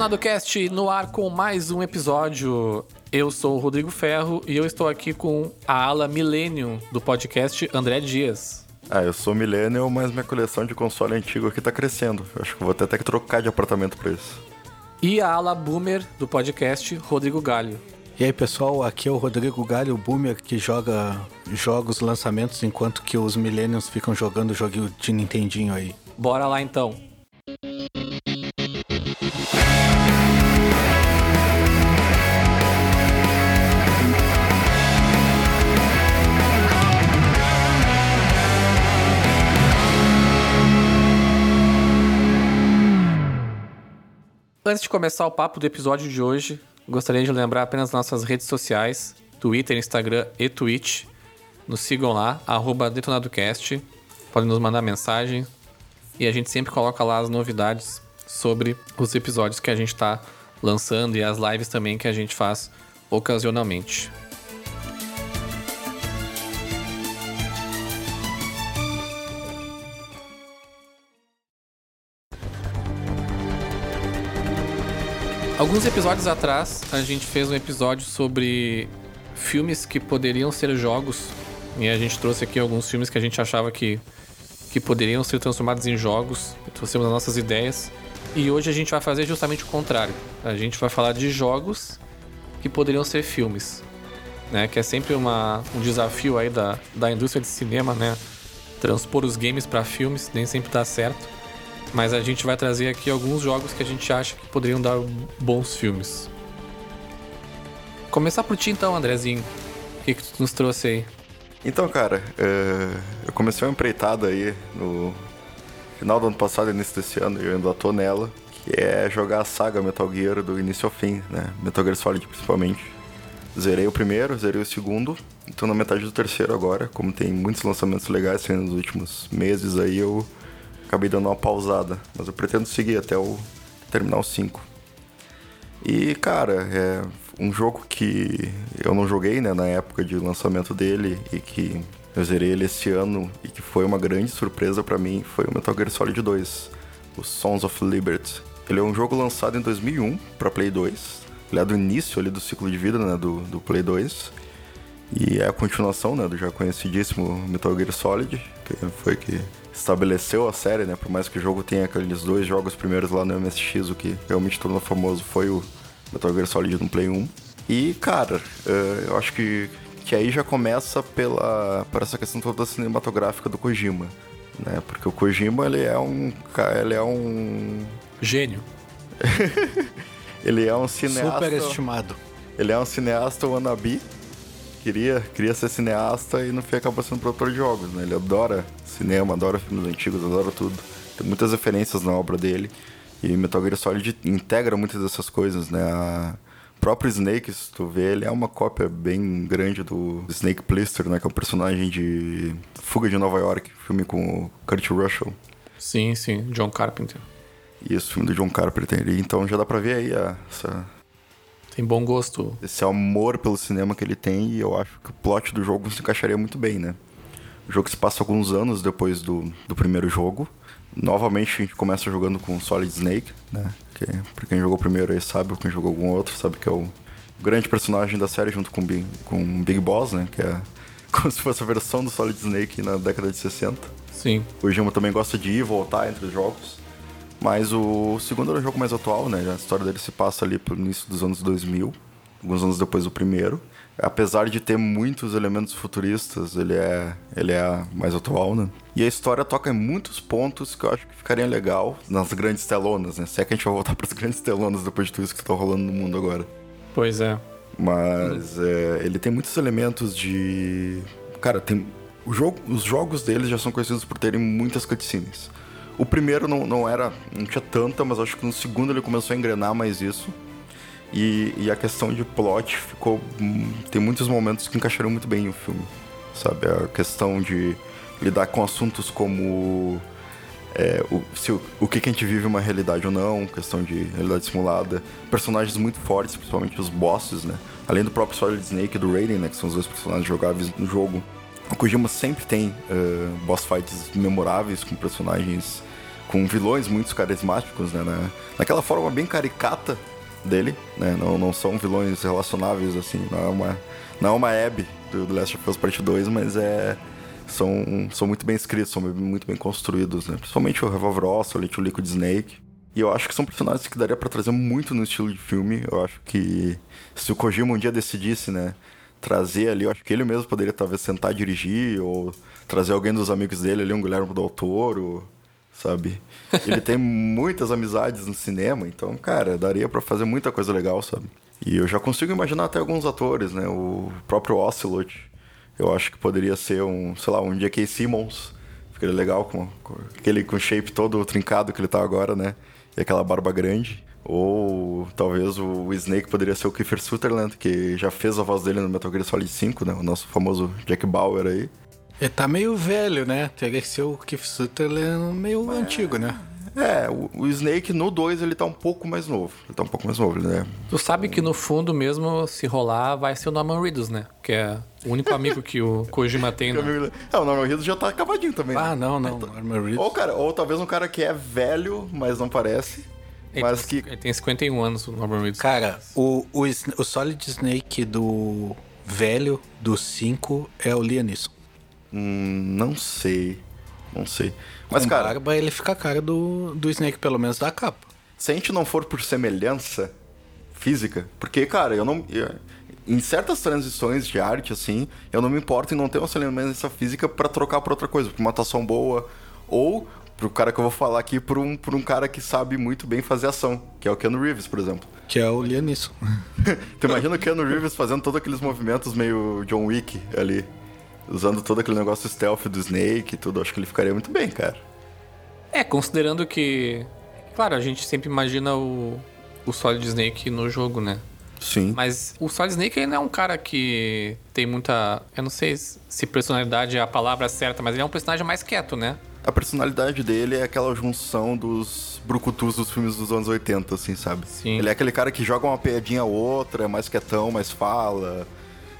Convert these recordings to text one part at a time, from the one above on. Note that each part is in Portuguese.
Detonado Cast no ar com mais um episódio. Eu sou o Rodrigo Ferro e eu estou aqui com a ala Millennium do podcast André Dias. Ah, eu sou millennial, mas minha coleção de console antigo aqui tá crescendo. Eu acho que vou até ter que trocar de apartamento pra isso. E a ala Boomer do podcast Rodrigo Galho. E aí pessoal, aqui é o Rodrigo Galho, o boomer que joga jogos lançamentos enquanto que os millennials ficam jogando joguinho de Nintendinho aí. Bora lá então. Antes de começar o papo do episódio de hoje, gostaria de lembrar apenas nossas redes sociais, Twitter, Instagram e Twitch. Nos sigam lá, DetonadoCast. Podem nos mandar mensagem. E a gente sempre coloca lá as novidades sobre os episódios que a gente está lançando e as lives também que a gente faz ocasionalmente. Alguns episódios atrás, a gente fez um episódio sobre filmes que poderiam ser jogos. E a gente trouxe aqui alguns filmes que a gente achava que, que poderiam ser transformados em jogos. Trouxemos as nossas ideias. E hoje a gente vai fazer justamente o contrário. A gente vai falar de jogos que poderiam ser filmes. Né? Que é sempre uma, um desafio aí da, da indústria de cinema, né? Transpor os games para filmes, nem sempre dá certo. Mas a gente vai trazer aqui alguns jogos que a gente acha que poderiam dar bons filmes. Começar por ti então, Andrezinho. O que, que tu nos trouxe aí? Então, cara, é, eu comecei uma empreitada aí no final do ano passado, início desse ano, e eu ainda tô nela, que é jogar a saga Metal Gear do início ao fim, né? Metal Gear Solid principalmente. Zerei o primeiro, zerei o segundo, tô na metade do terceiro agora, como tem muitos lançamentos legais saindo nos últimos meses aí, eu acabei dando uma pausada, mas eu pretendo seguir até o terminar o 5. E, cara, é um jogo que eu não joguei, né, na época de lançamento dele e que eu zerei ele esse ano e que foi uma grande surpresa para mim, foi o Metal Gear Solid 2, o Sons of Liberty. Ele é um jogo lançado em 2001 para Play 2. Ele é do início ali do ciclo de vida, né, do, do Play 2. E é a continuação, né, do já conhecidíssimo Metal Gear Solid, que foi que estabeleceu a série, né? Por mais que o jogo tenha aqueles dois jogos primeiros lá no MSX, o que realmente tornou famoso foi o Metal Gear Solid no Play 1. E, cara, eh, eu acho que, que aí já começa pela, por essa questão toda cinematográfica do Kojima, né? Porque o Kojima, ele é um... Ele é um... Gênio. ele é um cineasta... Super estimado. Ele é um cineasta wannabe, queria, queria ser cineasta e no fim acabou sendo produtor de jogos, né? Ele adora cinema, adora filmes antigos, adora tudo. Tem muitas referências na obra dele. E Metal Gear Solid integra muitas dessas coisas, né? A próprio Snake, se tu vê, ele é uma cópia bem grande do Snake Plissken, né? Que é um personagem de Fuga de Nova York, filme com o Kurt Russell. Sim, sim, John Carpenter. Isso, filme do John Carpenter. Então já dá pra ver aí a, essa... Tem bom gosto. Esse amor pelo cinema que ele tem e eu acho que o plot do jogo se encaixaria muito bem, né? O jogo se passa alguns anos depois do, do primeiro jogo. Novamente a gente começa jogando com Solid Snake, né? Que, pra quem jogou primeiro aí sabe, ou quem jogou algum outro, sabe que é o grande personagem da série junto com Big, com Big Boss, né? Que é como se fosse a versão do Solid Snake na década de 60. Sim. O Jima também gosta de ir e voltar entre os jogos. Mas o segundo era um jogo mais atual, né? A história dele se passa ali pro início dos anos 2000, alguns anos depois do primeiro apesar de ter muitos elementos futuristas, ele é, ele é mais atual, né? E a história toca em muitos pontos que eu acho que ficariam legal nas grandes telonas, né? Se é que a gente vai voltar para as grandes telonas depois de tudo isso que está rolando no mundo agora. Pois é. Mas é, ele tem muitos elementos de. Cara, tem. O jogo, os jogos deles já são conhecidos por terem muitas cutscenes. O primeiro não, não era. não tinha tanta, mas acho que no segundo ele começou a engrenar mais isso. E, e, a questão de plot ficou. Tem muitos momentos que encaixaram muito bem no filme. Sabe? A questão de lidar com assuntos como. É, o, se, o, que, que a gente vive uma realidade ou não, questão de realidade simulada. Personagens muito fortes, principalmente os bosses, né? Além do próprio Solid Snake e do Raiden, né? Que são os dois personagens jogáveis no jogo. O Kojima sempre tem uh, boss fights memoráveis com personagens com vilões muito carismáticos, né? Na, naquela forma bem caricata dele, né? Não, não são vilões relacionáveis, assim, não é uma, não é uma Abby do, do Last of Us Part 2, mas é... São, são muito bem escritos, são muito bem construídos, né? Principalmente o Revolver Ocelot, o Liquid Snake. E eu acho que são personagens que daria para trazer muito no estilo de filme. Eu acho que se o Kojima um dia decidisse, né, trazer ali, eu acho que ele mesmo poderia talvez sentar dirigir ou trazer alguém dos amigos dele ali, um Guilherme do Toro, sabe? Ele tem muitas amizades no cinema, então, cara, daria para fazer muita coisa legal, sabe? E eu já consigo imaginar até alguns atores, né? O próprio Ocelot, eu acho que poderia ser um, sei lá, um J.K. Simmons. Ficaria legal com, com aquele com shape todo trincado que ele tá agora, né? E aquela barba grande. Ou talvez o Snake poderia ser o Kiefer Sutherland, que já fez a voz dele no Metal Gear Solid 5, né? O nosso famoso Jack Bauer aí. Ele tá meio velho, né? Teria que ser o Kiefer Sutherland meio é... antigo, né? É, o, o, Snake no 2 ele tá um pouco mais novo. Ele tá um pouco mais novo, né? Tu sabe que no fundo mesmo, se rolar, vai ser o Norman Reedus, né? Que é o único amigo que o Kojima tem. Né? É, o Norman Reedus já tá acabadinho também. Ah, né? não, não. Norman Reedus. Ou, cara, ou talvez um cara que é velho, mas não parece. Ele mas que... ele tem 51 anos, o Norman Reedus. Cara, o, o, o Solid Snake do velho, do 5, é o Lianisson. Hum, não sei. Não sei. Mas, Com cara. barba, ele fica a cara do, do Snake, pelo menos da capa. Se a gente não for por semelhança física, porque, cara, eu não. Eu, em certas transições de arte, assim, eu não me importo em não ter uma semelhança física para trocar por outra coisa, por uma atuação boa, ou pro cara que eu vou falar aqui, por um, por um cara que sabe muito bem fazer ação, que é o Keanu Reeves, por exemplo. Que é o Lianisson. tu imagina o Keanu Reeves fazendo todos aqueles movimentos meio John Wick ali usando todo aquele negócio stealth do Snake e tudo, acho que ele ficaria muito bem, cara. É, considerando que. Claro, a gente sempre imagina o, o Solid Snake no jogo, né? Sim. Mas o Solid Snake ele não é um cara que tem muita. Eu não sei se personalidade é a palavra certa, mas ele é um personagem mais quieto, né? A personalidade dele é aquela junção dos brucutus dos filmes dos anos 80, assim, sabe? Sim. Ele é aquele cara que joga uma piadinha ou outra, é mais quietão, mais fala.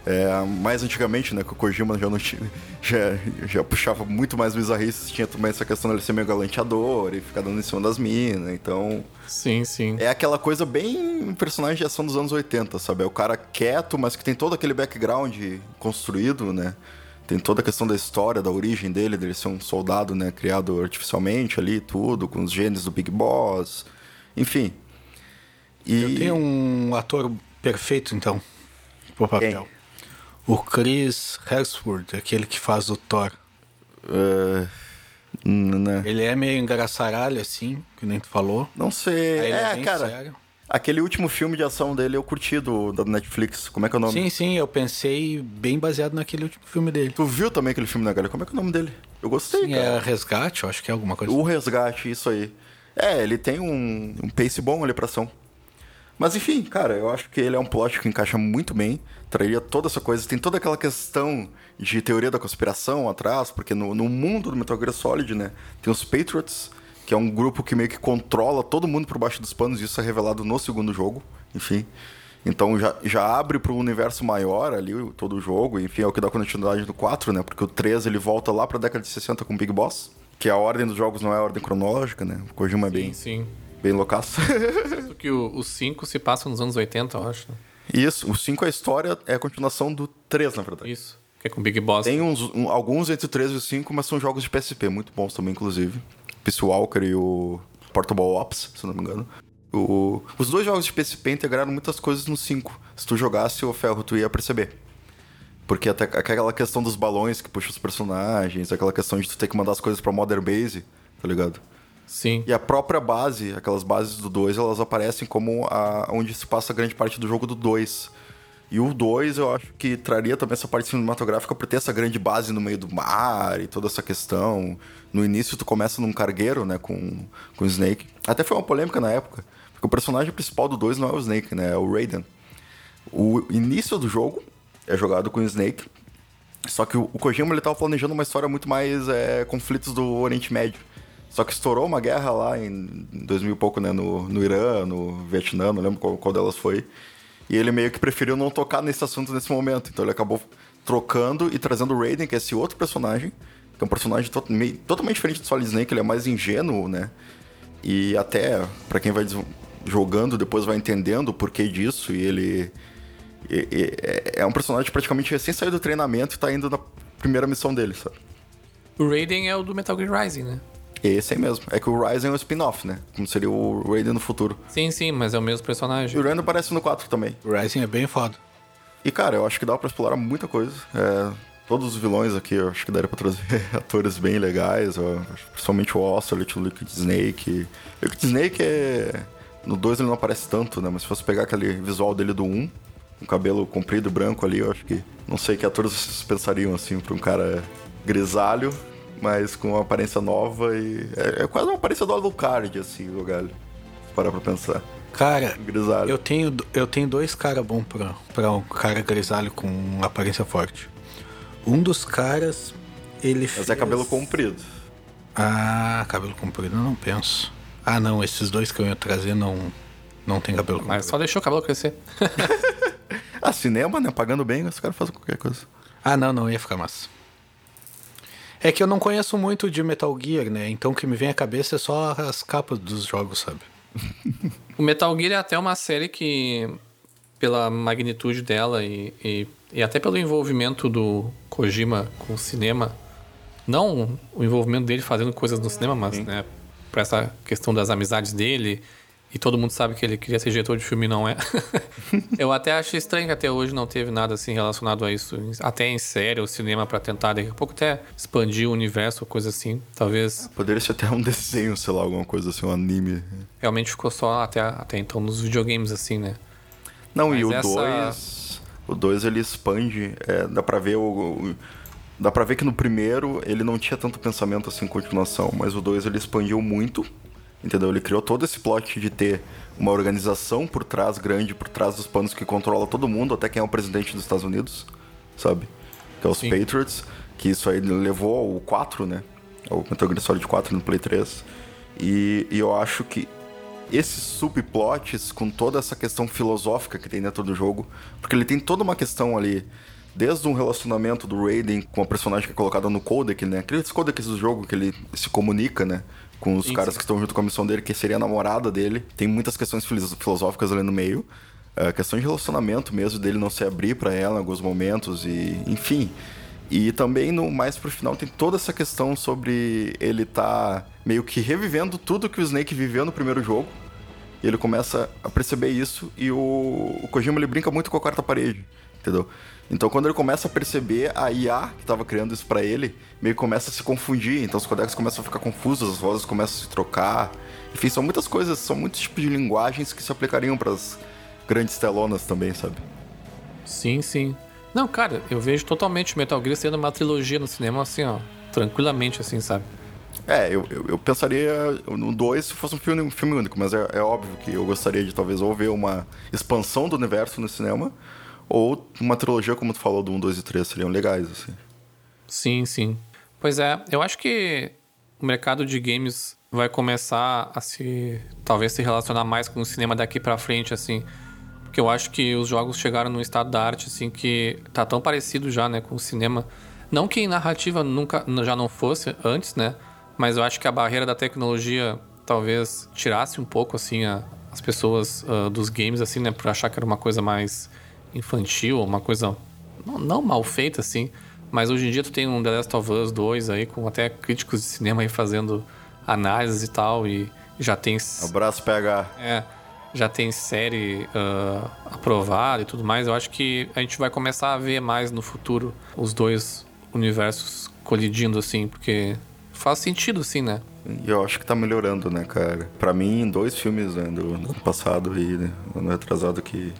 É, mais antigamente, né, que o Kojima já, não tinha, já, já puxava muito mais bizarrices, tinha também essa questão dele ser meio galanteador e ficar dando em cima das minas, então... Sim, sim. É aquela coisa bem personagem de ação dos anos 80, sabe? É o cara quieto, mas que tem todo aquele background construído, né? Tem toda a questão da história, da origem dele, dele ser um soldado, né, criado artificialmente ali, tudo, com os genes do Big Boss, enfim. E... Eu tenho um ator perfeito, então, pro papel. Quem? O Chris Hemsworth, aquele que faz o Thor. Uh, né? Ele é meio engraçaralho, assim, que nem tu falou. Não sei. é, é cara. Sério. Aquele último filme de ação dele eu curti do, da Netflix. Como é que é o nome? Sim, sim, eu pensei bem baseado naquele último filme dele. Tu viu também aquele filme, né, galera? Como é que é o nome dele? Eu gostei, sim, cara. é Resgate, eu acho que é alguma coisa. O Resgate, isso aí. É, ele tem um, um pace bom ali pra ação. Mas enfim, cara, eu acho que ele é um plot que encaixa muito bem, traria toda essa coisa. Tem toda aquela questão de teoria da conspiração atrás, porque no, no mundo do Metal Gear Solid, né, tem os Patriots, que é um grupo que meio que controla todo mundo por baixo dos panos, e isso é revelado no segundo jogo, enfim. Então já, já abre para um universo maior ali todo o jogo, enfim, é o que dá continuidade do 4, né? Porque o 3 ele volta lá para a década de 60 com o Big Boss, que a ordem dos jogos não é a ordem cronológica, né? O Kojima é bem. Sim, sim bem loucaço. que o 5 se passa nos anos 80, eu acho. Isso, o 5 é a história, é a continuação do 3, na verdade. Isso, que é com Big Boss. Tem uns, um, alguns entre o 3 e o 5, mas são jogos de PSP, muito bons também, inclusive. Peace Walker e o Portable Ops, se não me engano. O, os dois jogos de PSP integraram muitas coisas no 5. Se tu jogasse o Ferro, tu ia perceber. Porque até aquela questão dos balões que puxa os personagens, aquela questão de tu ter que mandar as coisas pra Modern Base, tá ligado? Sim. E a própria base, aquelas bases do 2, elas aparecem como a, onde se passa grande parte do jogo do 2. E o 2 eu acho que traria também essa parte cinematográfica por ter essa grande base no meio do mar e toda essa questão. No início tu começa num cargueiro, né, com, com o Snake. Até foi uma polêmica na época, porque o personagem principal do 2 não é o Snake, né, é o Raiden. O início do jogo é jogado com o Snake, só que o, Kojima ele tava planejando uma história muito mais é, conflitos do Oriente Médio. Só que estourou uma guerra lá em 2000 e pouco, né? No, no Irã, no Vietnã, não lembro qual, qual delas foi. E ele meio que preferiu não tocar nesse assunto nesse momento. Então ele acabou trocando e trazendo o Raiden, que é esse outro personagem, que é um personagem to meio, totalmente diferente do Solid Snake, ele é mais ingênuo, né? E até, para quem vai jogando, depois vai entendendo o porquê disso, e ele... E, e, é um personagem praticamente recém saiu do treinamento e tá indo na primeira missão dele, sabe? O Raiden é o do Metal Gear Rising, né? Esse aí mesmo. É que o Ryzen é um spin-off, né? Como seria o Raiden no futuro. Sim, sim, mas é o mesmo personagem. E o Raiden aparece no 4 também. O Ryzen é bem foda. E, cara, eu acho que dá pra explorar muita coisa. É, todos os vilões aqui, eu acho que daria pra trazer atores bem legais. Ó, principalmente o Ocelot, o Liquid Snake. O Liquid Snake é... No 2 ele não aparece tanto, né? Mas se fosse pegar aquele visual dele do 1, um cabelo comprido branco ali, eu acho que... Não sei que atores vocês pensariam, assim, pra um cara grisalho mas com uma aparência nova e. É, é quase uma aparência do Alucard, assim, o galho. Parar pra pensar. Cara, grisalho. Eu tenho, eu tenho dois caras bons pra, pra um cara grisalho com aparência forte. Um dos caras, ele Mas fez... é cabelo comprido. Ah, cabelo comprido, eu não penso. Ah, não, esses dois que eu ia trazer não, não tem cabelo comprido. Mas só deixou o cabelo crescer. ah, cinema, né? Pagando bem, os caras fazem qualquer coisa. Ah, não, não ia ficar massa. É que eu não conheço muito de Metal Gear, né? Então o que me vem à cabeça é só as capas dos jogos, sabe? o Metal Gear é até uma série que, pela magnitude dela e, e, e, até pelo envolvimento do Kojima com o cinema, não o envolvimento dele fazendo coisas no cinema, mas né, para essa questão das amizades dele e todo mundo sabe que ele queria ser diretor de filme e não é. eu até acho estranho que até hoje não teve nada assim relacionado a isso. Até em série ou cinema para tentar daqui a pouco até expandir o universo ou coisa assim. Talvez. Poderia ser até um desenho, sei lá, alguma coisa assim, um anime. Realmente ficou só até, até então nos videogames, assim, né? Não, Mas e o 2. Essa... O 2 ele expande. É, dá pra ver o, o. Dá pra ver que no primeiro ele não tinha tanto pensamento assim em continuação, mas o 2 ele expandiu muito Entendeu? Ele criou todo esse plot de ter uma organização por trás, grande, por trás dos panos que controla todo mundo, até quem é o presidente dos Estados Unidos, sabe? Que é os Sim. Patriots, que isso aí levou ao 4, né? O Metal Gear Solid 4 no Play 3. E, e eu acho que esses subplots, com toda essa questão filosófica que tem dentro do jogo, porque ele tem toda uma questão ali, desde um relacionamento do Raiden com a personagem que é colocada no codec, né? Aqueles codecs do jogo que ele se comunica, né? Com os caras que estão junto com a missão dele, que seria a namorada dele. Tem muitas questões filosóficas ali no meio. A questão de relacionamento mesmo, dele não se abrir para ela em alguns momentos e, enfim. E também no mais pro final tem toda essa questão sobre ele tá meio que revivendo tudo que o Snake viveu no primeiro jogo. E ele começa a perceber isso e o, o Kojima ele brinca muito com a quarta parede, entendeu? Então, quando ele começa a perceber, a IA que estava criando isso para ele meio que começa a se confundir. Então, os codecs começam a ficar confusos, as vozes começam a se trocar. Enfim, são muitas coisas, são muitos tipos de linguagens que se aplicariam para as grandes telonas também, sabe? Sim, sim. Não, cara, eu vejo totalmente Metal Gear sendo uma trilogia no cinema, assim, ó, tranquilamente, assim, sabe? É, eu, eu, eu pensaria no 2 se fosse um filme, um filme único, mas é, é óbvio que eu gostaria de talvez ou ver uma expansão do universo no cinema ou uma trilogia, como tu falou, do 1, 2 e 3 seriam legais, assim. Sim, sim. Pois é, eu acho que o mercado de games vai começar a se. talvez se relacionar mais com o cinema daqui para frente, assim. Porque eu acho que os jogos chegaram num estado da arte, assim, que tá tão parecido já, né, com o cinema. Não que em narrativa nunca já não fosse antes, né? Mas eu acho que a barreira da tecnologia talvez tirasse um pouco, assim, a, as pessoas uh, dos games, assim, né? Pra achar que era uma coisa mais infantil, uma coisa não, não, mal feita assim, mas hoje em dia tu tem um The Last of Us 2 aí com até críticos de cinema aí fazendo análises e tal e já tem abraço PH. É, já tem série uh, aprovada e tudo mais. Eu acho que a gente vai começar a ver mais no futuro os dois universos colidindo assim, porque faz sentido assim, né? E eu acho que tá melhorando, né, cara? Para mim, dois filmes né, do, do ano passado e né, ano atrasado que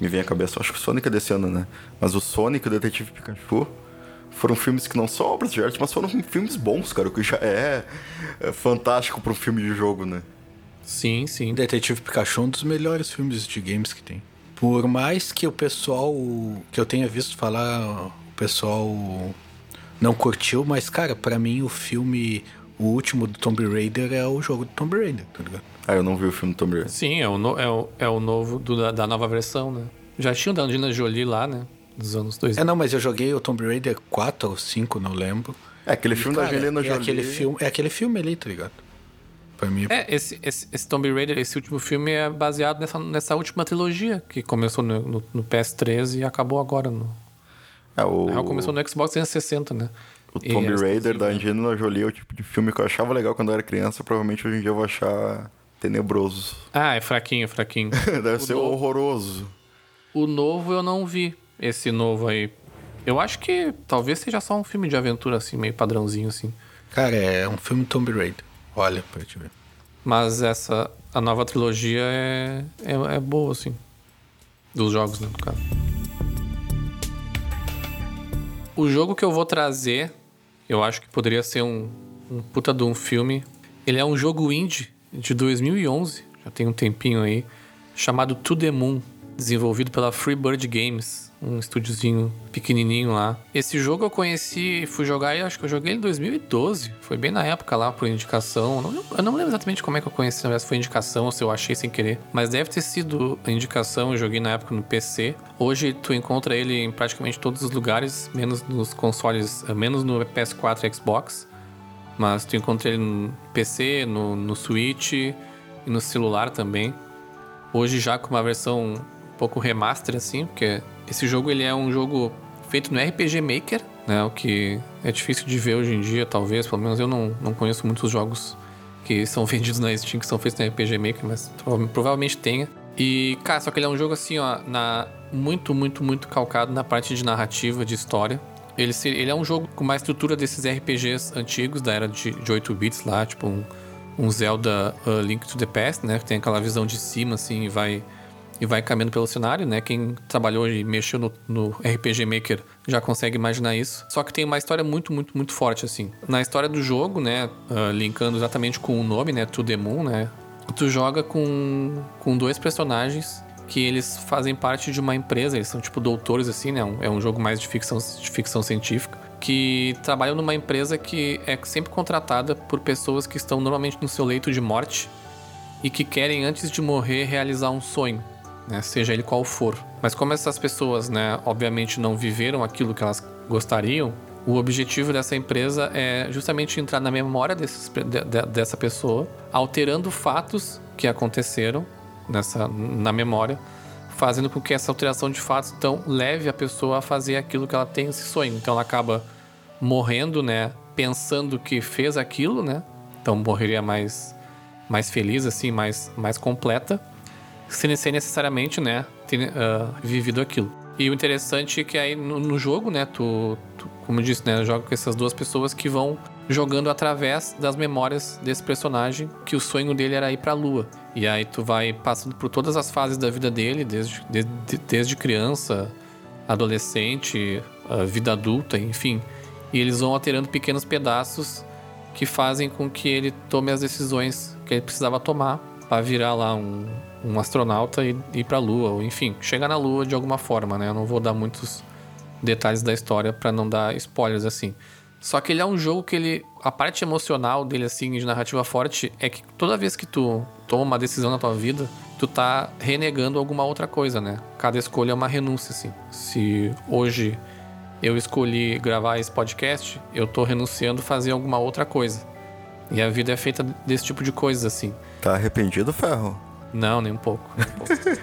me vem à cabeça, acho que o Sonic é desse ano, né? Mas o Sonic e o Detetive Pikachu foram filmes que não são obras de arte, mas foram filmes bons, cara, o que já é, é fantástico para um filme de jogo, né? Sim, sim. Detetive Pikachu é um dos melhores filmes de games que tem. Por mais que o pessoal que eu tenha visto falar, o pessoal não curtiu, mas cara, para mim o filme o último do Tomb Raider é o jogo do Tomb Raider, tá ligado? Ah, eu não vi o filme do Tomb Raider. Sim, é o, no, é o, é o novo do, da, da, nova versão, né? Já tinha o da Angelina Jolie lá, né? Dos anos 2000. É, não, mas eu joguei o Tomb Raider 4 ou 5, não lembro. É aquele filme Cara, da Angelina é Jolie. aquele filme, é aquele filme ali, tá ligado? Pra mim, É, esse, esse, esse Tomb Raider, esse último filme é baseado nessa, nessa última trilogia, que começou no, no, no PS3 e acabou agora no. É, o, Na real, começou no Xbox 360, né? o E Tomb é Raider da exclusivo. Angelina Jolie é o tipo de filme que eu achava legal quando eu era criança. Provavelmente hoje em dia eu vou achar tenebroso. Ah, é fraquinho, fraquinho. Deve O ser novo- horroroso. O novo eu não vi, esse novo aí. Eu acho que talvez seja só um filme de aventura, assim, meio padrãozinho, assim. Cara, é um filme Tomb Raider. Olha pra te ver. Mas essa, a nova trilogia é, é, é boa, assim. Dos jogos, né, no caso. O jogo que eu vou trazer, eu acho que poderia ser um, um puta de um filme. Ele é um jogo indie de 2011, já tem um tempinho aí, chamado To The Moon, desenvolvido pela Freebird Games, um estúdiozinho pequenininho lá. Esse jogo eu conheci, fui jogar acho que eu joguei ele em 2012, foi bem na época lá por indicação. Eu não, lembro exatamente como é que eu conheci, se foi indicação ou se eu achei sem querer, mas deve ter sido indicação, eu joguei na época no PC. Hoje tu encontra ele em praticamente todos os lugares, menos nos consoles, eh, menos no PS4 e Xbox. Mas tu encontra ele no PC, no, no Switch e no celular também. Hoje já com uma versão um pouco remaster assim, porque esse jogo ele é um jogo feito no RPG Maker, né? O que é difícil de ver hoje em dia, talvez. Pelo menos eu não, não conheço muitos jogos que são vendidos na Steam que são feitos no RPG Maker, mas prova- provavelmente tenha. E, cara, só que ele é um jogo assim, ó, na, muito, muito, muito calcado na parte de narrativa, de história. Ele, se- ele é um jogo com uma estrutura desses RPGs antigos, da era de, de 8 bits lá, tipo um, um Zelda uh, Link to the Past, né? Que tem aquela visão de cima, assim, e vai, e vai caminhando pelo cenário, né? Quem trabalhou e mexeu no, no RPG Maker já consegue imaginar isso. Só que tem uma história muito, muito, muito forte, assim. Na história do jogo, né? uh, linkando exatamente com o nome, né? To the Moon, né? Tu joga com, com dois personagens que eles fazem parte de uma empresa, eles são tipo doutores, assim, né? Um- É um jogo mais de ficção, de ficção científica, que trabalham numa empresa que é sempre contratada por pessoas que estão normalmente no seu leito de morte e que querem, antes de morrer, realizar um sonho, né? Seja ele qual for. Mas como essas pessoas, né, obviamente não viveram aquilo que elas gostariam, o objetivo dessa empresa é justamente entrar na memória desses, de- de- dessa pessoa, alterando fatos que aconteceram nessa, na memória, fazendo com que essa alteração de fatos então leve a pessoa a fazer aquilo que ela tem esse sonho. Então ela acaba morrendo, né, pensando que fez aquilo, né? Então morreria mais mais feliz assim, mais mais completa, sem, sem necessariamente, né, ter ah, vivido aquilo. E o interessante é que aí no, no jogo, né, tu, tu, como eu disse, né, joga com essas duas pessoas que vão jogando através das memórias desse personagem, que o sonho dele era ir pra lua. E aí tu vai passando por todas as fases da vida dele, desde, desde, desde criança, adolescente, vida adulta, enfim. E eles vão alterando pequenos pedaços que fazem com que ele tome as decisões que ele precisava tomar para virar lá um, um astronauta e ir para a Lua, ou enfim, chegar na Lua de alguma forma, né? Eu não vou dar muitos detalhes da história para não dar spoilers assim. Só que ele é um jogo que ele a parte emocional dele assim de narrativa forte é que toda vez que tu toma uma decisão na tua vida, tu tá renegando alguma outra coisa, né? Cada escolha é uma renúncia assim. Se hoje eu escolhi gravar esse podcast, eu tô renunciando a fazer alguma outra coisa. E a vida é feita desse tipo de coisas assim. Tá arrependido, Ferro? Não, nem um pouco. nem um pouco.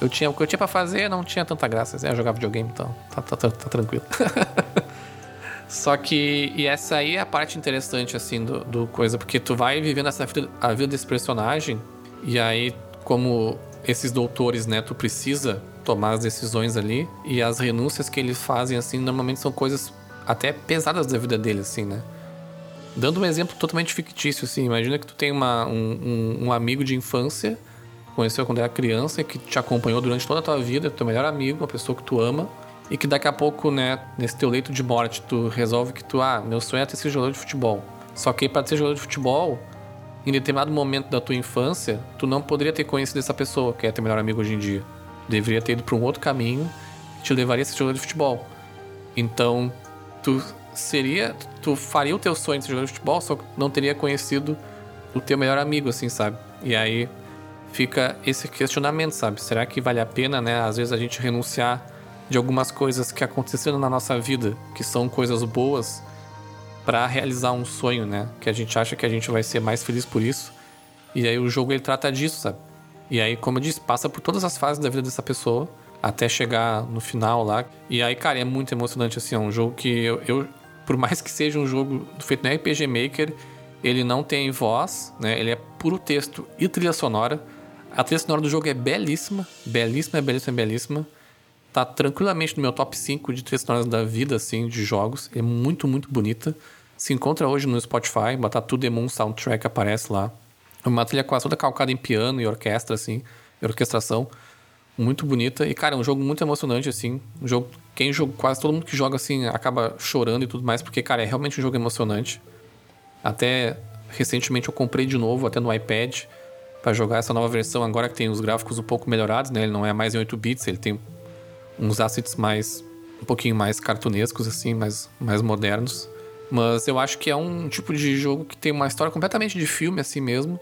eu tinha o que eu tinha pra fazer, não tinha tanta graça. Eu jogar videogame, então tá, tá, tá, tá tranquilo. Só que, e essa aí é a parte interessante, assim, do, do coisa, porque tu vai vivendo essa vida, a vida desse personagem, e aí, como esses doutores, né, tu precisa tomar as decisões ali, e as renúncias que eles fazem, assim, normalmente são coisas até pesadas da vida dele, assim, né? Dando um exemplo totalmente fictício, assim, imagina que tu tem uma, um, um, um amigo de infância, conheceu quando era criança, que te acompanhou durante toda a tua vida, teu melhor amigo, uma pessoa que tu ama, e que daqui a pouco, né, nesse teu leito de morte, tu resolve que tu, ah, meu sonho é ter jogador de futebol. Só que para ser jogador de futebol, em determinado momento da tua infância, tu não poderia ter conhecido essa pessoa, que é teu melhor amigo hoje em dia. Deveria ter ido para um outro caminho que te levaria a ser jogador de futebol. Então, tu seria, tu faria o teu sonho de ser jogador de futebol, só que não teria conhecido o teu melhor amigo, assim, sabe? E aí fica esse questionamento, sabe? Será que vale a pena, né, às vezes a gente renunciar de algumas coisas que aconteceram na nossa vida, que são coisas boas, para realizar um sonho, né? Que a gente acha que a gente vai ser mais feliz por isso. E aí o jogo ele trata disso, sabe? E aí, como eu disse, passa por todas as fases da vida dessa pessoa até chegar no final lá. E aí, cara, é muito emocionante assim, é um jogo que eu, eu por mais que seja um jogo feito no RPG Maker, ele não tem voz, né? Ele é puro texto e trilha sonora. A trilha sonora do jogo é belíssima, belíssima, belíssima, belíssima. Tá tranquilamente no meu top 5 de trilhas sonoras da vida, assim, de jogos. É muito, muito bonita. Se encontra hoje no Spotify, botar tudo Demon Soundtrack aparece lá. É uma trilha quase toda calcada em piano e orquestra, assim, e orquestração. Muito bonita. E, cara, é um jogo muito emocionante, assim. Um jogo. Quem joga, quase todo mundo que joga, assim, acaba chorando e tudo mais, porque, cara, é realmente um jogo emocionante. Até recentemente eu comprei de novo, até no iPad, para jogar essa nova versão, agora que tem os gráficos um pouco melhorados, né? Ele não é mais em 8 bits, ele tem uns assets mais. um pouquinho mais cartunescos, assim, mais, mais modernos. Mas eu acho que é um tipo de jogo que tem uma história completamente de filme, assim mesmo.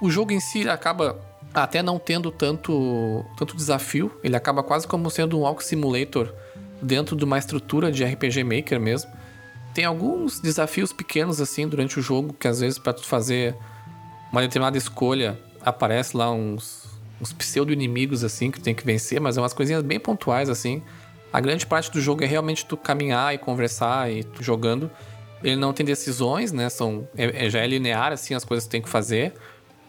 O jogo em si acaba até não tendo tanto, tanto desafio, ele acaba quase como sendo um Walk Simulator dentro de uma estrutura de RPG Maker mesmo tem alguns desafios pequenos assim durante o jogo que às vezes para tu fazer uma determinada escolha aparece lá uns, uns pseudo inimigos assim que tu tem que vencer, mas é umas coisinhas bem pontuais assim. A grande parte do jogo é realmente tu caminhar e conversar e tu jogando. Ele não tem decisões, né? São é, é já é linear assim as coisas que tu tem que fazer.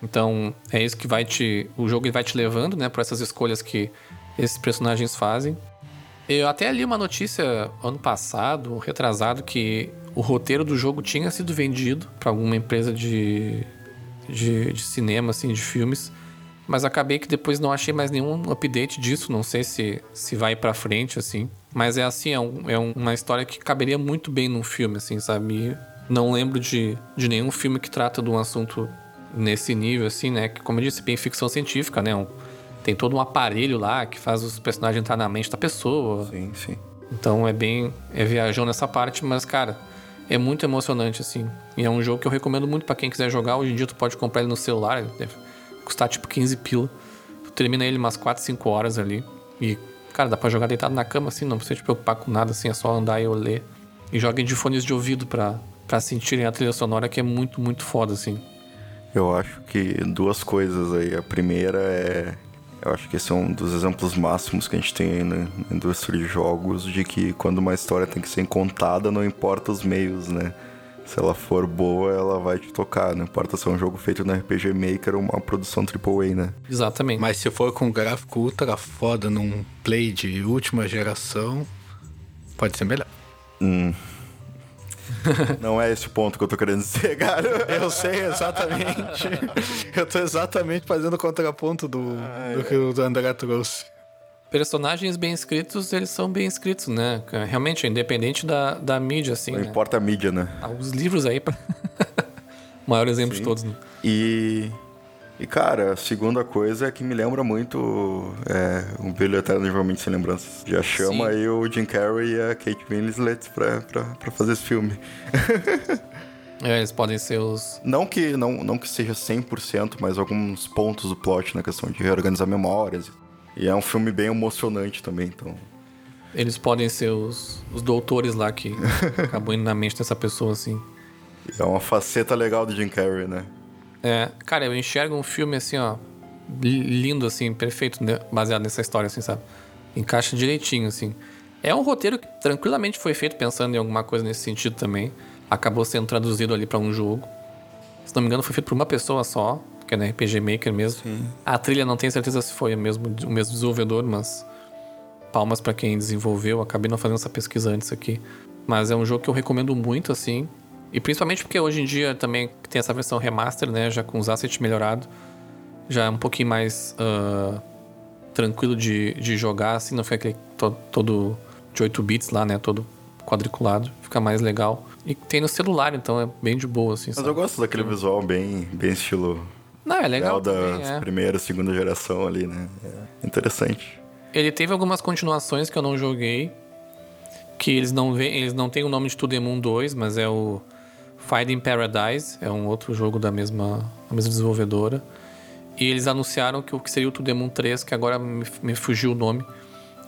Então é isso que vai te o jogo vai te levando, né, para essas escolhas que esses personagens fazem. Eu até li uma notícia ano passado, retrasado, que o roteiro do jogo tinha sido vendido para alguma empresa de, de, de, cinema, assim, de filmes. Mas acabei que depois não achei mais nenhum update disso. Não sei se, se vai para frente, assim. Mas é assim, é, um, é uma história que caberia muito bem num filme, assim, sabe? não lembro de, de nenhum filme que trata de um assunto nesse nível, assim, né? Que, como eu disse, bem ficção científica, né? Um, tem todo um aparelho lá que faz os personagens entrar na mente da pessoa. Sim, sim. Então é bem. É viajão nessa parte, mas, cara, é muito emocionante, assim. E é um jogo que eu recomendo muito para quem quiser jogar. Hoje em dia tu pode comprar ele no celular, ele deve custar tipo 15 pila. Tu termina ele umas 4, 5 horas ali. E, cara, dá pra jogar deitado na cama, assim, não precisa te preocupar com nada, assim, é só andar e ler. E joguem de fones de ouvido pra, pra sentirem a trilha sonora, que é muito, muito foda, assim. Eu acho que duas coisas aí. A primeira é eu acho que esse é um dos exemplos máximos que a gente tem na indústria de jogos, de que quando uma história tem que ser contada, não importa os meios, né? Se ela for boa, ela vai te tocar. Não importa se é um jogo feito no RPG Maker ou uma produção AAA, né? Exatamente. Mas se for com gráfico ultra foda num play de última geração, pode ser melhor. Hum, Não é esse o ponto que eu tô querendo dizer, cara. Eu sei exatamente. eu tô exatamente fazendo o contraponto do, do que o André trouxe. Personagens bem escritos, eles são bem escritos, né? Realmente, é independente da, da mídia, assim. Não né? importa a mídia, né? Ah, os livros aí, pra... maior exemplo Sim. de todos, né? E e, cara, a segunda coisa é que me lembra muito é, um brilho eterno normalmente sem lembranças. Já chama Sim. aí o Jim Carrey e a Kate Winslet pra, pra, pra fazer esse filme. é, eles podem ser os... Não que, não, não que seja 100%, mas alguns pontos do plot na questão de reorganizar memórias. E é um filme bem emocionante também, então... Eles podem ser os, os doutores lá que acabam indo na mente dessa pessoa, assim. É uma faceta legal do Jim Carrey, né? É, cara, eu enxergo um filme assim, ó, lindo, assim, perfeito, né? baseado nessa história, assim, sabe? Encaixa direitinho, assim. É um roteiro que tranquilamente foi feito pensando em alguma coisa nesse sentido também. Acabou sendo traduzido ali para um jogo. Se não me engano, foi feito por uma pessoa só, que é na RPG Maker mesmo. Sim. A trilha não tenho certeza se foi o mesmo, o mesmo desenvolvedor, mas palmas para quem desenvolveu. Acabei não fazendo essa pesquisa antes aqui. Mas é um jogo que eu recomendo muito, assim. E principalmente porque hoje em dia também tem essa versão remaster, né? Já com os assets melhorados. Já é um pouquinho mais uh, tranquilo de, de jogar, assim, não fica aquele todo, todo de 8 bits lá, né? Todo quadriculado. Fica mais legal. E tem no celular, então é bem de boa, assim. Mas sabe? eu gosto daquele visual bem, bem estilo. Não, é legal. da é. primeira, segunda geração ali, né? É interessante. Ele teve algumas continuações que eu não joguei. Que eles não, vê, eles não têm o nome de Tudemon 2, mas é o Finding Paradise é um outro jogo da mesma, da mesma desenvolvedora. E eles anunciaram que o que seria o To Demon 3, que agora me, me fugiu o nome,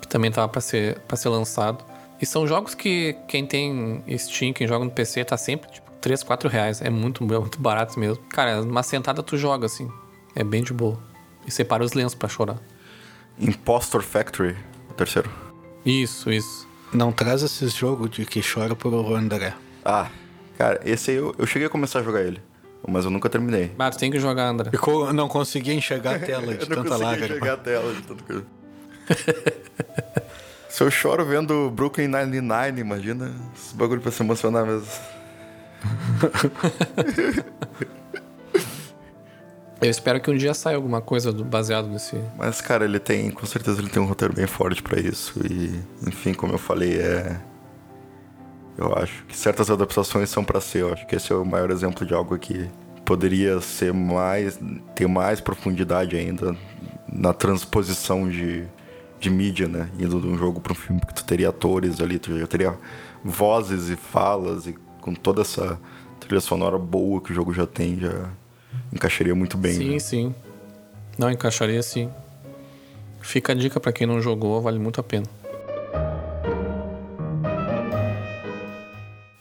que também estava para ser, pra ser lançado. E são jogos que quem tem Steam, quem joga no PC, tá sempre tipo 3, 4 reais. É muito, é muito barato mesmo. Cara, uma sentada tu joga assim. É bem de boa. E separa os lenços pra chorar. Impostor Factory, o terceiro. Isso, isso. Não traz esses jogos de que chora pro André. Ah, cara, esse aí eu, eu cheguei a começar a jogar ele. Mas eu nunca terminei. Mas tu tem que jogar, André. Ficou, não conseguia enxergar a tela de eu não tanta consegui lágrima. enxergar a tela de tanto que... Se eu choro vendo Brooklyn Nine-Nine, imagina esse bagulho pra se emocionar mesmo. Eu espero que um dia saia alguma coisa do- baseado nesse. Mas, cara, ele tem, com certeza ele tem um roteiro bem forte pra isso. E, enfim, como eu falei, é. Eu acho que certas adaptações são pra ser. Eu acho que esse é o maior exemplo de algo que poderia ser mais. ter mais profundidade ainda na transposição de, de mídia, né? Indo de um jogo pra um filme que tu teria atores ali, tu já teria vozes e falas e com toda essa trilha sonora boa que o jogo já tem, já encaixaria muito bem. Sim, né? sim. Não, encaixaria sim. Fica a dica pra quem não jogou, vale muito a pena.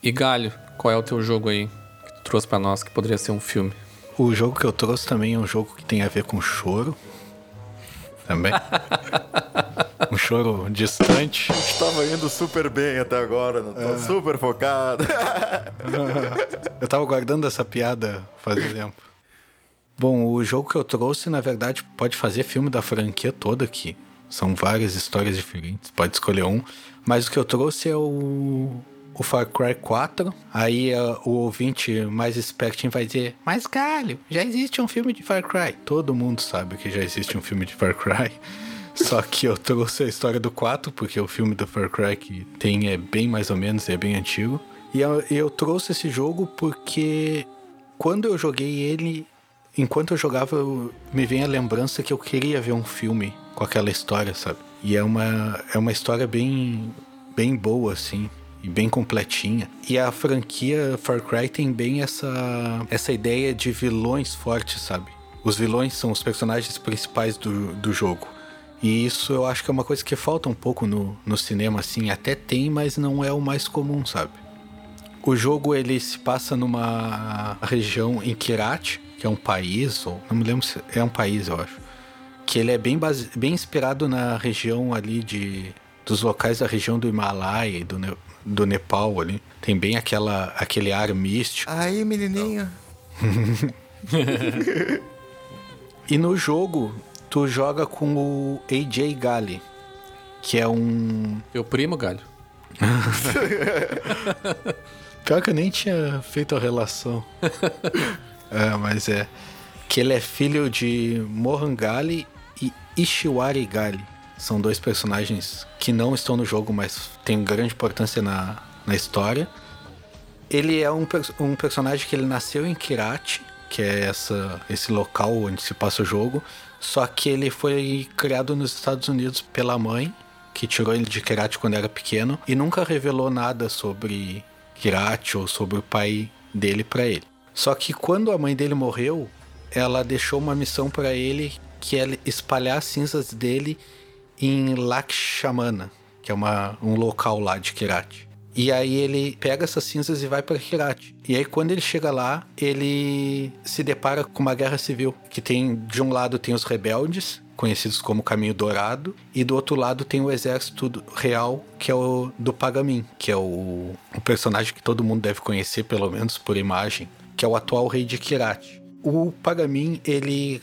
E Galho, qual é o teu jogo aí que tu trouxe pra nós que poderia ser um filme? O jogo que eu trouxe também é um jogo que tem a ver com choro. Também. um choro distante. Tava indo super bem até agora, não tô super focado. Eu tava guardando essa piada faz tempo. Bom, o jogo que eu trouxe, na verdade, pode fazer filme da franquia toda aqui. São várias histórias diferentes, pode escolher um. Mas o que eu trouxe é o, o Far Cry 4. Aí eh, o ouvinte mais espertinho vai dizer: Mas, Galho, já existe um filme de Far Cry. Todo mundo sabe que já existe um filme de Far Cry. Só que eu trouxe a história do 4, porque o filme do Far Cry que tem é bem mais ou menos, é bem antigo. E eu, eu trouxe esse jogo porque quando eu joguei ele, enquanto eu jogava, eu- me vem a lembrança que eu queria ver um filme com aquela história, sabe? E é uma, é uma história bem, bem boa, assim, e bem completinha. E a franquia Far Cry tem bem essa, essa ideia de vilões fortes, sabe? Os vilões são os personagens principais do, do jogo. E isso eu acho que é uma coisa que falta um pouco no, no cinema, assim. Até tem, mas não é o mais comum, sabe? O jogo ele se passa numa região em Kirat, que é um país, ou não me lembro se é um país, eu acho. Que ele é bem, base, bem inspirado na região ali de dos locais da região do Himalaia e do, Ne- do Nepal ali. Tem bem aquela, aquele ar místico. Aí, menininho. E no jogo, tu joga com o AJ Gali, que é um. Teu primo, Galho. Pior que eu nem tinha feito a relação. é, mas é. Que ele é filho de Mohan Gali e Ishiwari Gali. São dois personagens que não estão no jogo, mas têm grande importância na, na história. Ele é um, um personagem que ele nasceu em Kirat, que é essa, esse local onde se passa o jogo. Só que ele foi criado nos Estados Unidos pela mãe, que tirou ele de Kirat quando era pequeno, e nunca revelou nada sobre Kirat ou sobre o pai dele pra ele. Só que quando a mãe dele morreu, ela deixou uma missão pra ele que é espalhar as cinzas dele em Lakshmana, que é uma, um local lá de Kirat. E aí ele pega essas cinzas e vai para Kirat. E aí quando ele chega lá, ele se depara com uma guerra civil, que tem de um lado tem os rebeldes, conhecidos como Caminho Dourado, e do outro lado tem o exército real, que é o do Pagamin, que é o, o personagem que todo mundo deve conhecer pelo menos por imagem, que é o atual rei de Kirat. O Pagamin, ele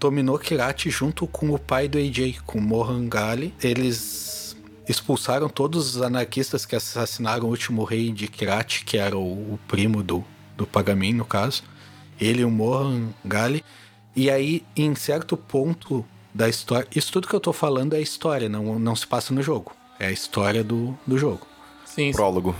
dominou Kirat junto com o pai do AJ, com Mohan Gali. Eles expulsaram todos os anarquistas que assassinaram o último rei de Kirat, que era o, o primo do, do Pagamin, no caso. Ele e o Mohan Gali. E aí, em certo ponto da história... Isso tudo que eu tô falando é história, não, não se passa no jogo. É a história do, do jogo. Sim, sim. Prólogo.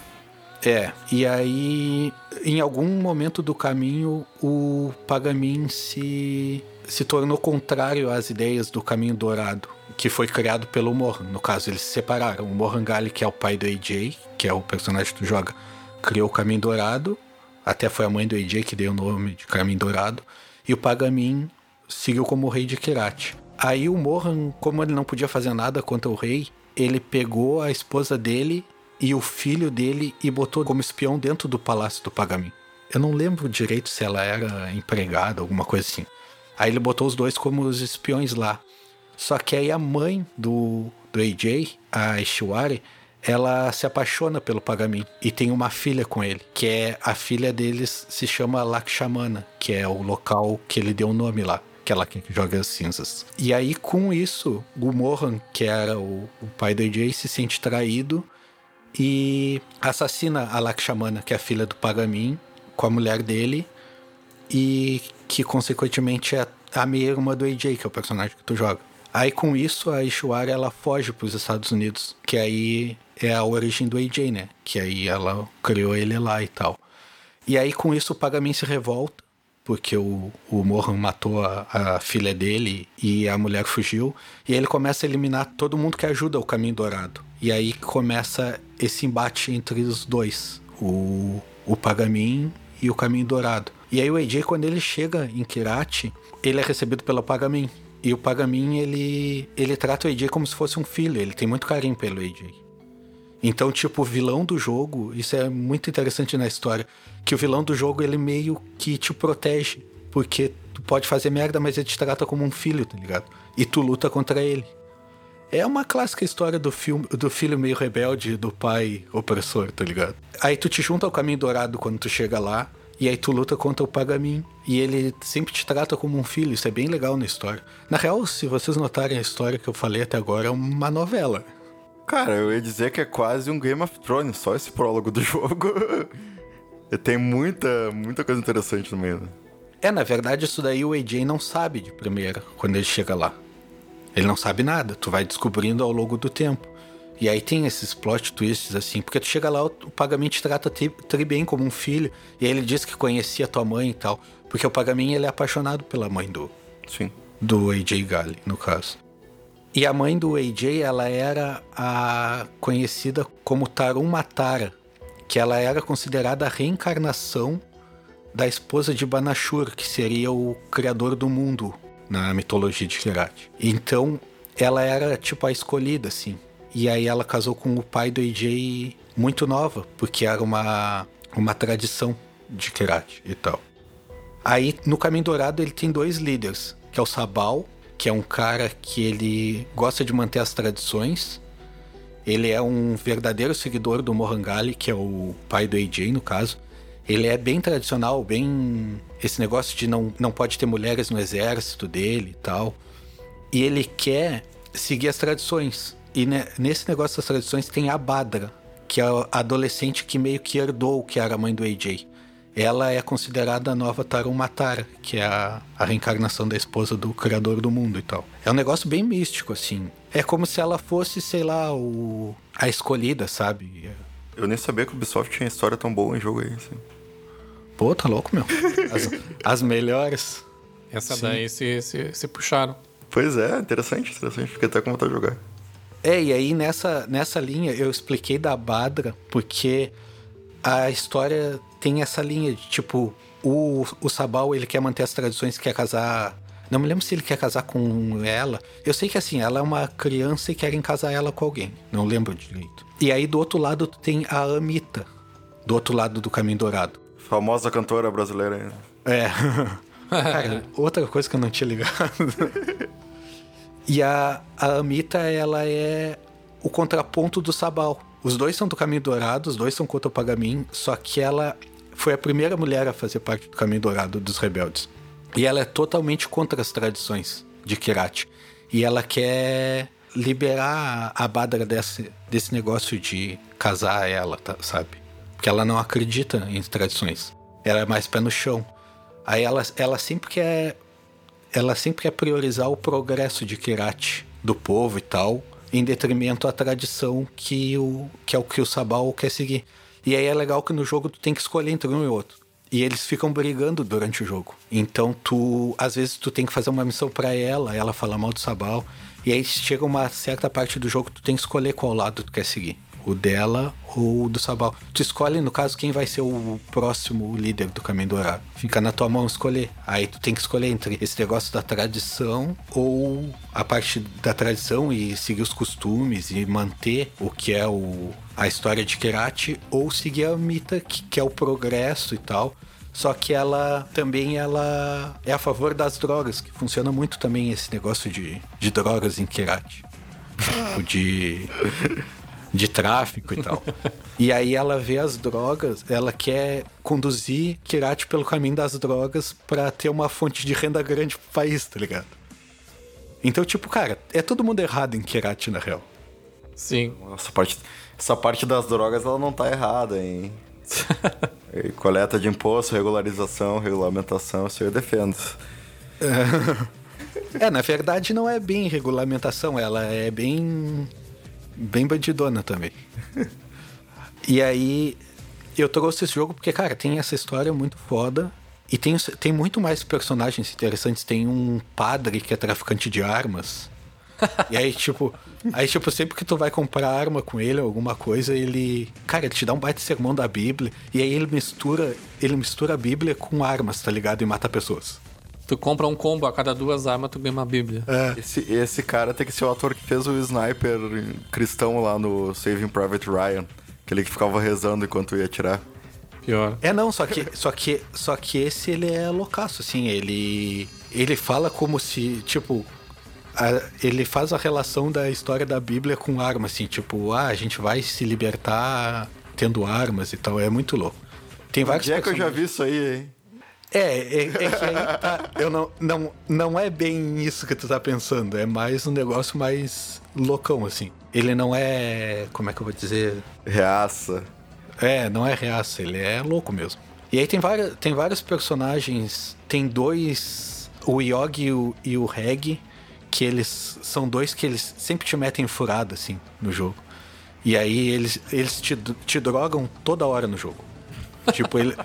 É, e aí, em algum momento do caminho, o Pagamin se, se tornou contrário às ideias do Caminho Dourado, que foi criado pelo Mohan. No caso, eles se separaram. O Mohan Gali, que é o pai do AJ, que é o personagem que tu joga, criou o Caminho Dourado. Até foi a mãe do AJ que deu o nome de Caminho Dourado. E o Pagamin seguiu como rei de Kirat. Aí o Mohan, como ele não podia fazer nada contra o rei, ele pegou a esposa dele e o filho dele e botou como espião dentro do palácio do Pagamin. Eu não lembro direito se ela era empregada, alguma coisa assim. Aí ele botou os dois como os espiões lá. Só que aí a mãe do, do AJ, a Ishiwari, ela se apaixona pelo Pagamin e tem uma filha com ele, que é a filha deles se chama Lakshamana, que é o local que ele deu o nome lá, que é lá que joga as cinzas. E aí com isso, o Mohan, que era o, o pai do AJ, se sente traído e assassina a Lakshamana, que é a filha do Pagamin, com a mulher dele e que consequentemente é a meia-irmã do AJ, que é o personagem que tu joga. Aí com isso a Ishwara ela foge para os Estados Unidos, que aí é a origem do AJ, né? Que aí ela criou ele lá e tal. E aí com isso o Pagamin se revolta, porque o, o Mohan matou a, a, filha dele e a mulher fugiu. E aí ele começa a eliminar todo mundo que ajuda o Caminho Dourado. E aí começa esse embate entre os dois, o, o Pagamin e o Caminho Dourado. E aí o AJ, quando ele chega em Kirati, ele é recebido pelo Pagamin. E o Pagamin, ele, ele trata o AJ como se fosse um filho, ele tem muito carinho pelo AJ. Então, tipo, o vilão do jogo, isso é muito interessante na história, que o vilão do jogo, ele meio que te protege, porque tu pode fazer merda, mas ele te trata como um filho, tá ligado? E tu luta contra ele. É uma clássica história do filme do filho meio rebelde do pai opressor, tá ligado? Aí tu te junta ao caminho dourado quando tu chega lá, e aí tu luta contra o Pagamin. E ele sempre te trata como um filho. Isso é bem legal na história. Na real, se vocês notarem a história que eu falei até agora, é uma novela. Cara, eu ia dizer que é quase um Game of Thrones, só esse prólogo do jogo. Tem muita, muita coisa interessante no meio. Né? É, na verdade, isso daí o AJ não sabe de primeira, quando ele chega lá. Ele não sabe nada, tu vai descobrindo ao longo do tempo. E aí tem esses plot twists, assim, porque tu chega lá, o pagamento te trata tri bem como um filho, e aí ele diz que conhecia tua mãe e tal. Porque o pagamento ele é apaixonado pela mãe do. Sim. Do AJ Gali, no caso. E a mãe do AJ, ela era a conhecida como Tarun Matara, que ela era considerada a reencarnação da esposa de Banashur, que seria o criador do mundo na mitologia de Kirat. Então, ela era tipo a escolhida, assim. E aí ela casou com o pai do AJ muito nova, porque era uma, uma tradição de Kirat e tal. Aí no Caminho Dourado ele tem dois líderes, que é o Sabal, que é um cara que ele gosta de manter as tradições. Ele é um verdadeiro seguidor do Mohangali, que é o pai do AJ no caso. Ele é bem tradicional, bem esse negócio de não, não pode ter mulheres no exército dele e tal. E ele quer seguir as tradições. E nesse negócio das tradições tem a Badra, que é a adolescente que meio que herdou o que era a mãe do AJ. Ela é considerada a nova Tarun Matara, que é a, a reencarnação da esposa do criador do mundo e tal. É um negócio bem místico, assim. É como se ela fosse, sei lá, o, a escolhida, sabe? Eu nem sabia que o Ubisoft tinha história tão boa em jogo aí, assim. Pô, tá louco, meu. As, as melhores. Essa Sim. daí se, se, se puxaram. Pois é, interessante, interessante. Fiquei até com vontade de jogar. É, e aí nessa, nessa linha eu expliquei da Badra, porque a história tem essa linha de tipo, o, o Sabal ele quer manter as tradições, quer casar. Não me lembro se ele quer casar com ela. Eu sei que assim, ela é uma criança e querem casar ela com alguém. Não lembro direito. E aí do outro lado tem a Amita, do outro lado do Caminho Dourado. Famosa cantora brasileira. É. Cara, outra coisa que eu não tinha ligado. E a, a Amita, ela é o contraponto do Sabal. Os dois são do Caminho Dourado, os dois são contra o Pagamin, só que ela foi a primeira mulher a fazer parte do Caminho Dourado dos rebeldes. E ela é totalmente contra as tradições de Kirat. E ela quer liberar a Badra desse, desse negócio de casar ela, tá, sabe? Porque ela não acredita em tradições. Ela é mais pé no chão. Aí ela, ela sempre quer ela sempre quer priorizar o progresso de Kirat, do povo e tal, em detrimento à tradição que, o, que é o que o Sabal quer seguir. E aí é legal que no jogo tu tem que escolher entre um e outro. E eles ficam brigando durante o jogo. Então tu, às vezes tu tem que fazer uma missão para ela, ela fala mal do Sabal, e aí chega uma certa parte do jogo tu tem que escolher qual lado tu quer seguir. O dela ou o do Sabal. Tu escolhe, no caso, quem vai ser o próximo líder do Caminho Dourado. Fica na tua mão escolher. Aí tu tem que escolher entre esse negócio da tradição ou a parte da tradição e seguir os costumes e manter o que é o, a história de Kerati ou seguir a Mita, que, que é o progresso e tal. Só que ela também ela é a favor das drogas, que funciona muito também esse negócio de, de drogas em Kerati. Tipo, de de tráfico e tal. e aí ela vê as drogas, ela quer conduzir Kirati pelo caminho das drogas para ter uma fonte de renda grande pro país, tá ligado? Então, tipo, cara, é todo mundo errado em Kirati, na real. Sim. Essa parte, essa parte das drogas, ela não tá errada, hein? coleta de imposto, regularização, regulamentação, isso eu defendo. É, na verdade não é bem regulamentação, ela é bem bem bandidona também. e aí eu trouxe esse jogo porque, cara, tem essa história muito foda. E tem, tem muito mais personagens interessantes. Tem um padre que é traficante de armas. e aí, tipo, aí, tipo, sempre que tu vai comprar arma com ele, alguma coisa, ele. Cara, ele te dá um baita sermão da Bíblia. E aí ele mistura. Ele mistura a Bíblia com armas, tá ligado? E mata pessoas. Tu compra um combo, a cada duas armas tu ganha uma bíblia. É. Esse, esse cara tem que ser o ator que fez o sniper cristão lá no Saving Private Ryan. Aquele que ficava rezando enquanto ia atirar. Pior. É não, só que, só que, só que esse ele é loucaço, assim, ele ele fala como se, tipo, a, ele faz a relação da história da Bíblia com armas, assim, tipo, ah, a gente vai se libertar tendo armas e tal, é muito louco. Tem vários Onde é que eu já vi isso aí, hein? É, é, é que aí tá, eu não, não, não é bem isso que tu tá pensando, é mais um negócio mais loucão, assim. Ele não é, como é que eu vou dizer? Reaça. É, não é reaça, ele é louco mesmo. E aí tem, várias, tem vários personagens, tem dois, o Yogi e o, e o Reg, que eles são dois que eles sempre te metem furada, assim, no jogo. E aí eles, eles te, te drogam toda hora no jogo tipo, ele,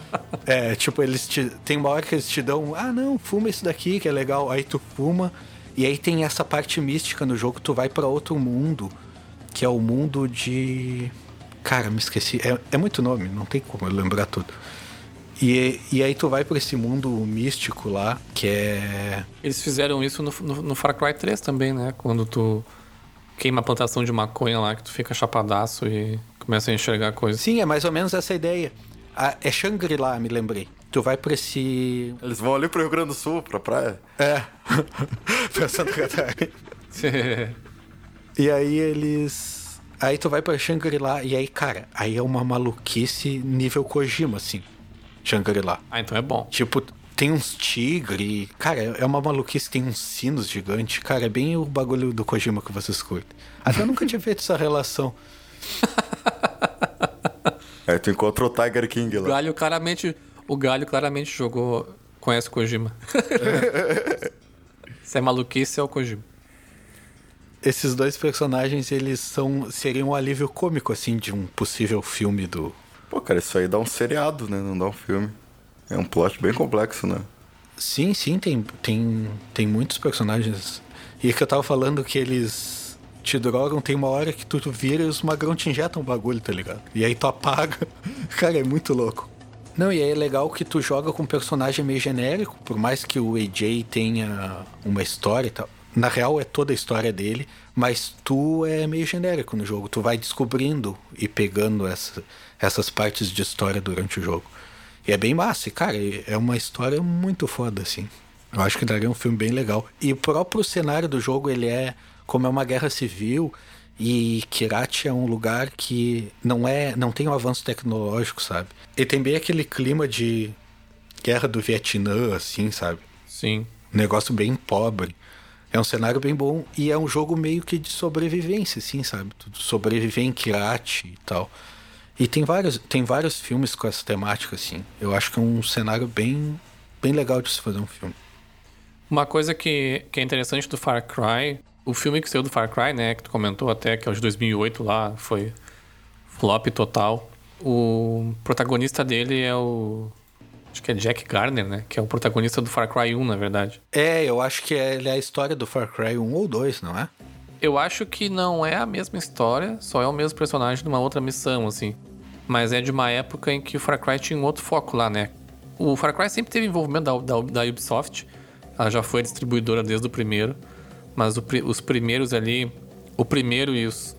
é, tipo, eles te, tem uma hora que eles te dão, ah, não, fuma isso daqui que é legal. Aí tu fuma e aí tem essa parte mística no jogo, tu vai para outro mundo, que é o mundo de cara, me esqueci, é, é muito nome, não tem como eu lembrar tudo. E, e aí tu vai para esse mundo místico lá, que é. Eles fizeram isso no, no, no, Far Cry 3 também, né? Quando tu queima a plantação de maconha lá, que tu fica chapadaço e começa a enxergar coisas. Sim, é mais ou menos essa ideia. Ah, é Shangri-La, me lembrei. Tu vai pra esse. Eles vão ali pro Rio Grande do Sul, pra praia? É. pra Santa Catarina. e aí eles. Aí tu vai pra Shangri-La e aí, cara, aí é uma maluquice nível Kojima, assim. Shangri-La. Ah, então é bom. Tipo, tem uns tigres. Cara, é uma maluquice, tem uns sinos gigantes. Cara, é bem o bagulho do Kojima que vocês curtem. Até eu nunca tinha feito essa relação. Aí tu encontra o Tiger King lá. O Galho claramente, o Galho claramente jogou, conhece o Kojima. Se é maluquice, é o Kojima. Esses dois personagens, eles são seriam um alívio cômico, assim, de um possível filme do... Pô, cara, isso aí dá um seriado, né? Não dá um filme. É um plot bem complexo, né? Sim, sim, tem, tem, tem muitos personagens. E é que eu tava falando que eles te drogam, tem uma hora que tu vira e os magrão te injetam um bagulho, tá ligado? E aí tu apaga. Cara, é muito louco. Não, e é legal que tu joga com um personagem meio genérico, por mais que o AJ tenha uma história e tal. Na real é toda a história dele, mas tu é meio genérico no jogo. Tu vai descobrindo e pegando essa, essas partes de história durante o jogo. E é bem massa, e, cara, é uma história muito foda, assim. Eu acho que daria um filme bem legal. E o próprio cenário do jogo, ele é como é uma guerra civil e Kirati é um lugar que não é, não tem um avanço tecnológico, sabe? E tem bem aquele clima de guerra do Vietnã, assim, sabe? Sim. Um negócio bem pobre. É um cenário bem bom e é um jogo meio que de sobrevivência, assim, sabe? Tu sobreviver em Kirati e tal. E tem vários, tem vários filmes com essa temática, assim. Eu acho que é um cenário bem, bem legal de se fazer um filme. Uma coisa que, que é interessante do Far Cry o filme que saiu do Far Cry, né, que tu comentou até, que é o de 2008 lá, foi flop total. O protagonista dele é o. Acho que é Jack Garner, né? Que é o protagonista do Far Cry 1, na verdade. É, eu acho que é, ele é a história do Far Cry 1 ou 2, não é? Eu acho que não é a mesma história, só é o mesmo personagem de uma outra missão, assim. Mas é de uma época em que o Far Cry tinha um outro foco lá, né? O Far Cry sempre teve envolvimento da, da, da Ubisoft. Ela já foi distribuidora desde o primeiro. Mas o, os primeiros ali... O primeiro e, os,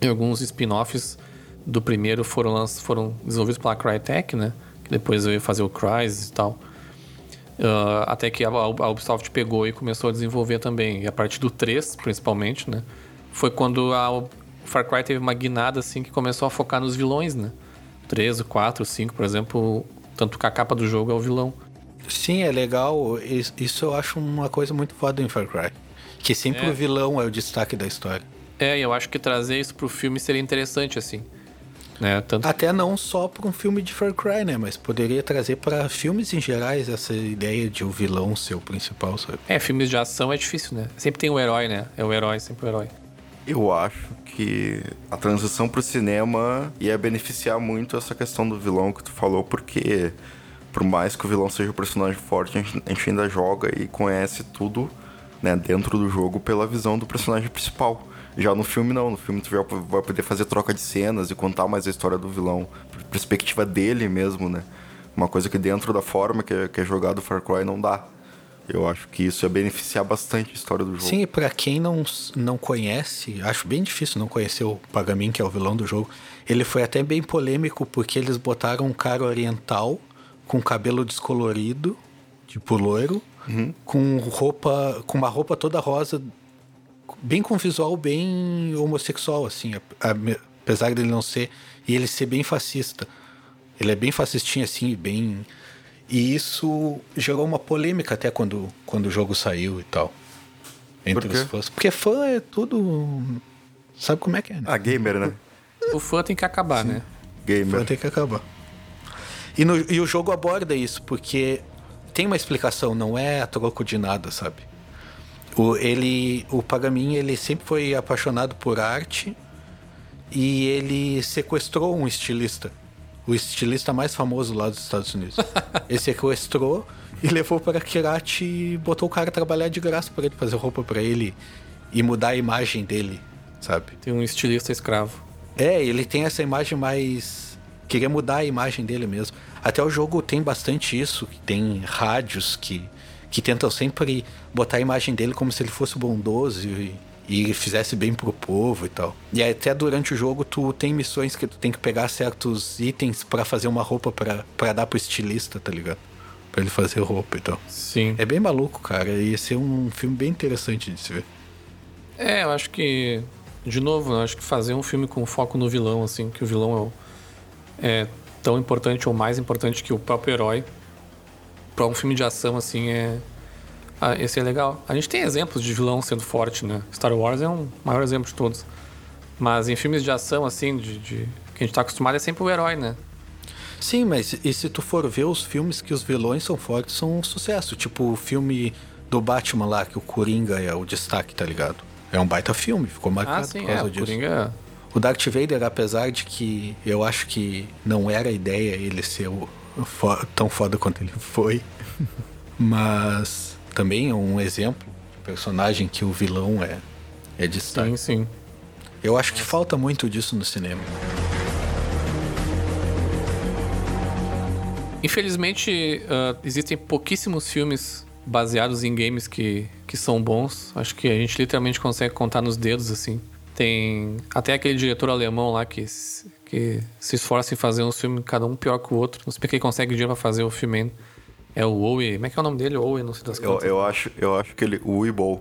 e alguns spin-offs do primeiro foram, foram desenvolvidos pela Crytek, né? Que depois veio fazer o Crysis e tal. Uh, até que a, a, Ubisoft pegou e começou a desenvolver também. E a partir do 3, principalmente, né? Foi quando a, o Far Cry teve uma guinada, assim, que começou a focar nos vilões, né? 3, o 4, o 5, por exemplo, tanto que a capa do jogo é o vilão. Sim, é legal. Isso eu acho uma coisa muito foda em Far Cry. Que sempre é. o vilão é o destaque da história. É, e eu acho que trazer isso pro filme seria interessante, assim. Né? Tanto... Até não só para um filme de Far Cry, né? Mas poderia trazer para filmes em gerais essa ideia de o vilão ser o principal, sabe? É, filmes de ação é difícil, né? Sempre tem o herói, né? É o herói, sempre o herói. Eu acho que a transição pro cinema ia beneficiar muito essa questão do vilão que tu falou, porque por mais que o vilão seja um personagem forte, a gente ainda joga e conhece tudo né, dentro do jogo pela visão do personagem principal. Já no filme, não. No filme, tu vai poder fazer troca de cenas e contar mais a história do vilão, perspectiva dele mesmo, né? Uma coisa que dentro da forma que é, que é jogado Far Cry não dá. Eu acho que isso ia beneficiar bastante a história do jogo. Sim, para quem não, não conhece, acho bem difícil não conhecer o Pagamin, que é o vilão do jogo. Ele foi até bem polêmico porque eles botaram um cara oriental com cabelo descolorido, tipo loiro, uhum. com roupa, com uma roupa toda rosa bem com visual bem homossexual, assim, apesar dele não ser. E ele ser bem fascista. Ele é bem fascistinho, assim, bem. E isso gerou uma polêmica até quando, quando o jogo saiu e tal. Entre Por os fãs. Porque fã é tudo. Sabe como é que é, né? Ah, gamer, né? O fã tem que acabar, Sim. né? Gamer. O fã tem que acabar. E, no, e o jogo aborda isso, porque tem uma explicação, não é a troco de nada, sabe? O, ele, o Pagamin, ele sempre foi apaixonado por arte e ele sequestrou um estilista. O estilista mais famoso lá dos Estados Unidos. ele sequestrou e levou para Kirati e botou o cara a trabalhar de graça para ele fazer roupa para ele e mudar a imagem dele, sabe? Tem um estilista escravo. É, ele tem essa imagem mais. Queria mudar a imagem dele mesmo. Até o jogo tem bastante isso, tem rádios que que tentam sempre botar a imagem dele como se ele fosse bondoso e, e fizesse bem pro povo e tal. E até durante o jogo tu tem missões que tu tem que pegar certos itens para fazer uma roupa para dar pro estilista, tá ligado? Pra ele fazer roupa e tal. Sim. É bem maluco, cara. Ia ser um filme bem interessante de se ver. É, eu acho que. De novo, eu acho que fazer um filme com foco no vilão, assim, que o vilão é, é tão importante ou mais importante que o próprio herói para um filme de ação assim é ah, esse é legal. A gente tem exemplos de vilão sendo forte, né? Star Wars é um maior exemplo de todos. Mas em filmes de ação assim, de, de que a gente tá acostumado é sempre o herói, né? Sim, mas e se tu for ver os filmes que os vilões são fortes, são um sucesso. Tipo o filme do Batman lá, que o Coringa é o destaque, tá ligado? É um baita filme, ficou marcado ah, sim, por causa é, disso. O Coringa... O Darth Vader, apesar de que eu acho que não era a ideia ele ser o, tão foda quanto ele foi. Mas também é um exemplo de personagem que o vilão é, é destaque. Sim, sim. Eu acho que falta muito disso no cinema. Infelizmente, uh, existem pouquíssimos filmes baseados em games que, que são bons. Acho que a gente literalmente consegue contar nos dedos, assim. Tem até aquele diretor alemão lá que que se esforça em fazer um filme, cada um pior que o outro. Não sei porque ele consegue dinheiro pra fazer o filme. É o Owe. Como é que é o nome dele? Owe, não sei das eu, Eu acho, eu acho que ele. O Weeble.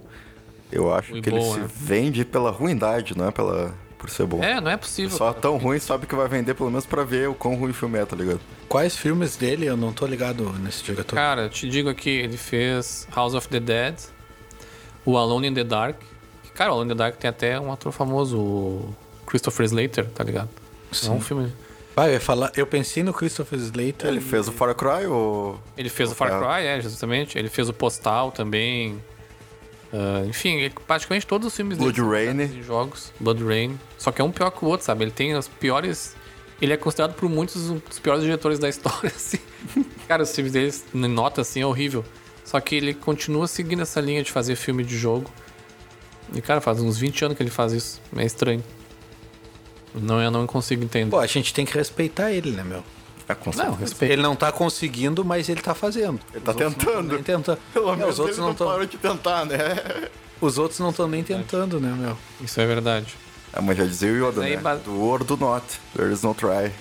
Eu acho que ele é. se vende pela ruindade, não é pela. Por ser bom. É, não é possível. Só cara. tão ruim sabe que vai vender pelo menos pra ver o quão ruim o filme é, tá ligado? Quais filmes dele eu não tô ligado nesse diretor? Cara, te digo aqui, ele fez House of the Dead, o Alone in the Dark. Cara, o Alone in the Dark tem até um ator famoso, o Christopher Slater, tá ligado? Sim. É um filme. Vai, eu, ia falar, eu pensei no Christopher Slater. Ele e... fez o Far Cry ou. Ele fez o Far Cry, é, justamente. Ele fez o Postal também. Uh, enfim, ele, praticamente todos os filmes Blood dele Rain. jogos. Blood Rain. Só que é um pior que o outro, sabe? Ele tem as piores. Ele é considerado por muitos um dos piores diretores da história, assim. Cara, os filmes dele, nota assim, é horrível. Só que ele continua seguindo essa linha de fazer filme de jogo. E, cara, faz uns 20 anos que ele faz isso. É estranho. Não, eu não consigo entender. Pô, a gente tem que respeitar ele, né, meu? É, com não, respeito. Ele não tá conseguindo, mas ele tá fazendo. Ele tá Os outros não tão tentando. nem tentando. Pelo É, menos os outros ele não não estão. parou de tentar, né? Os outros não estão nem tentando, né, meu? Isso é verdade. É, mas já dizia o Yoda, aí né? ba- Do or do not. There is no try.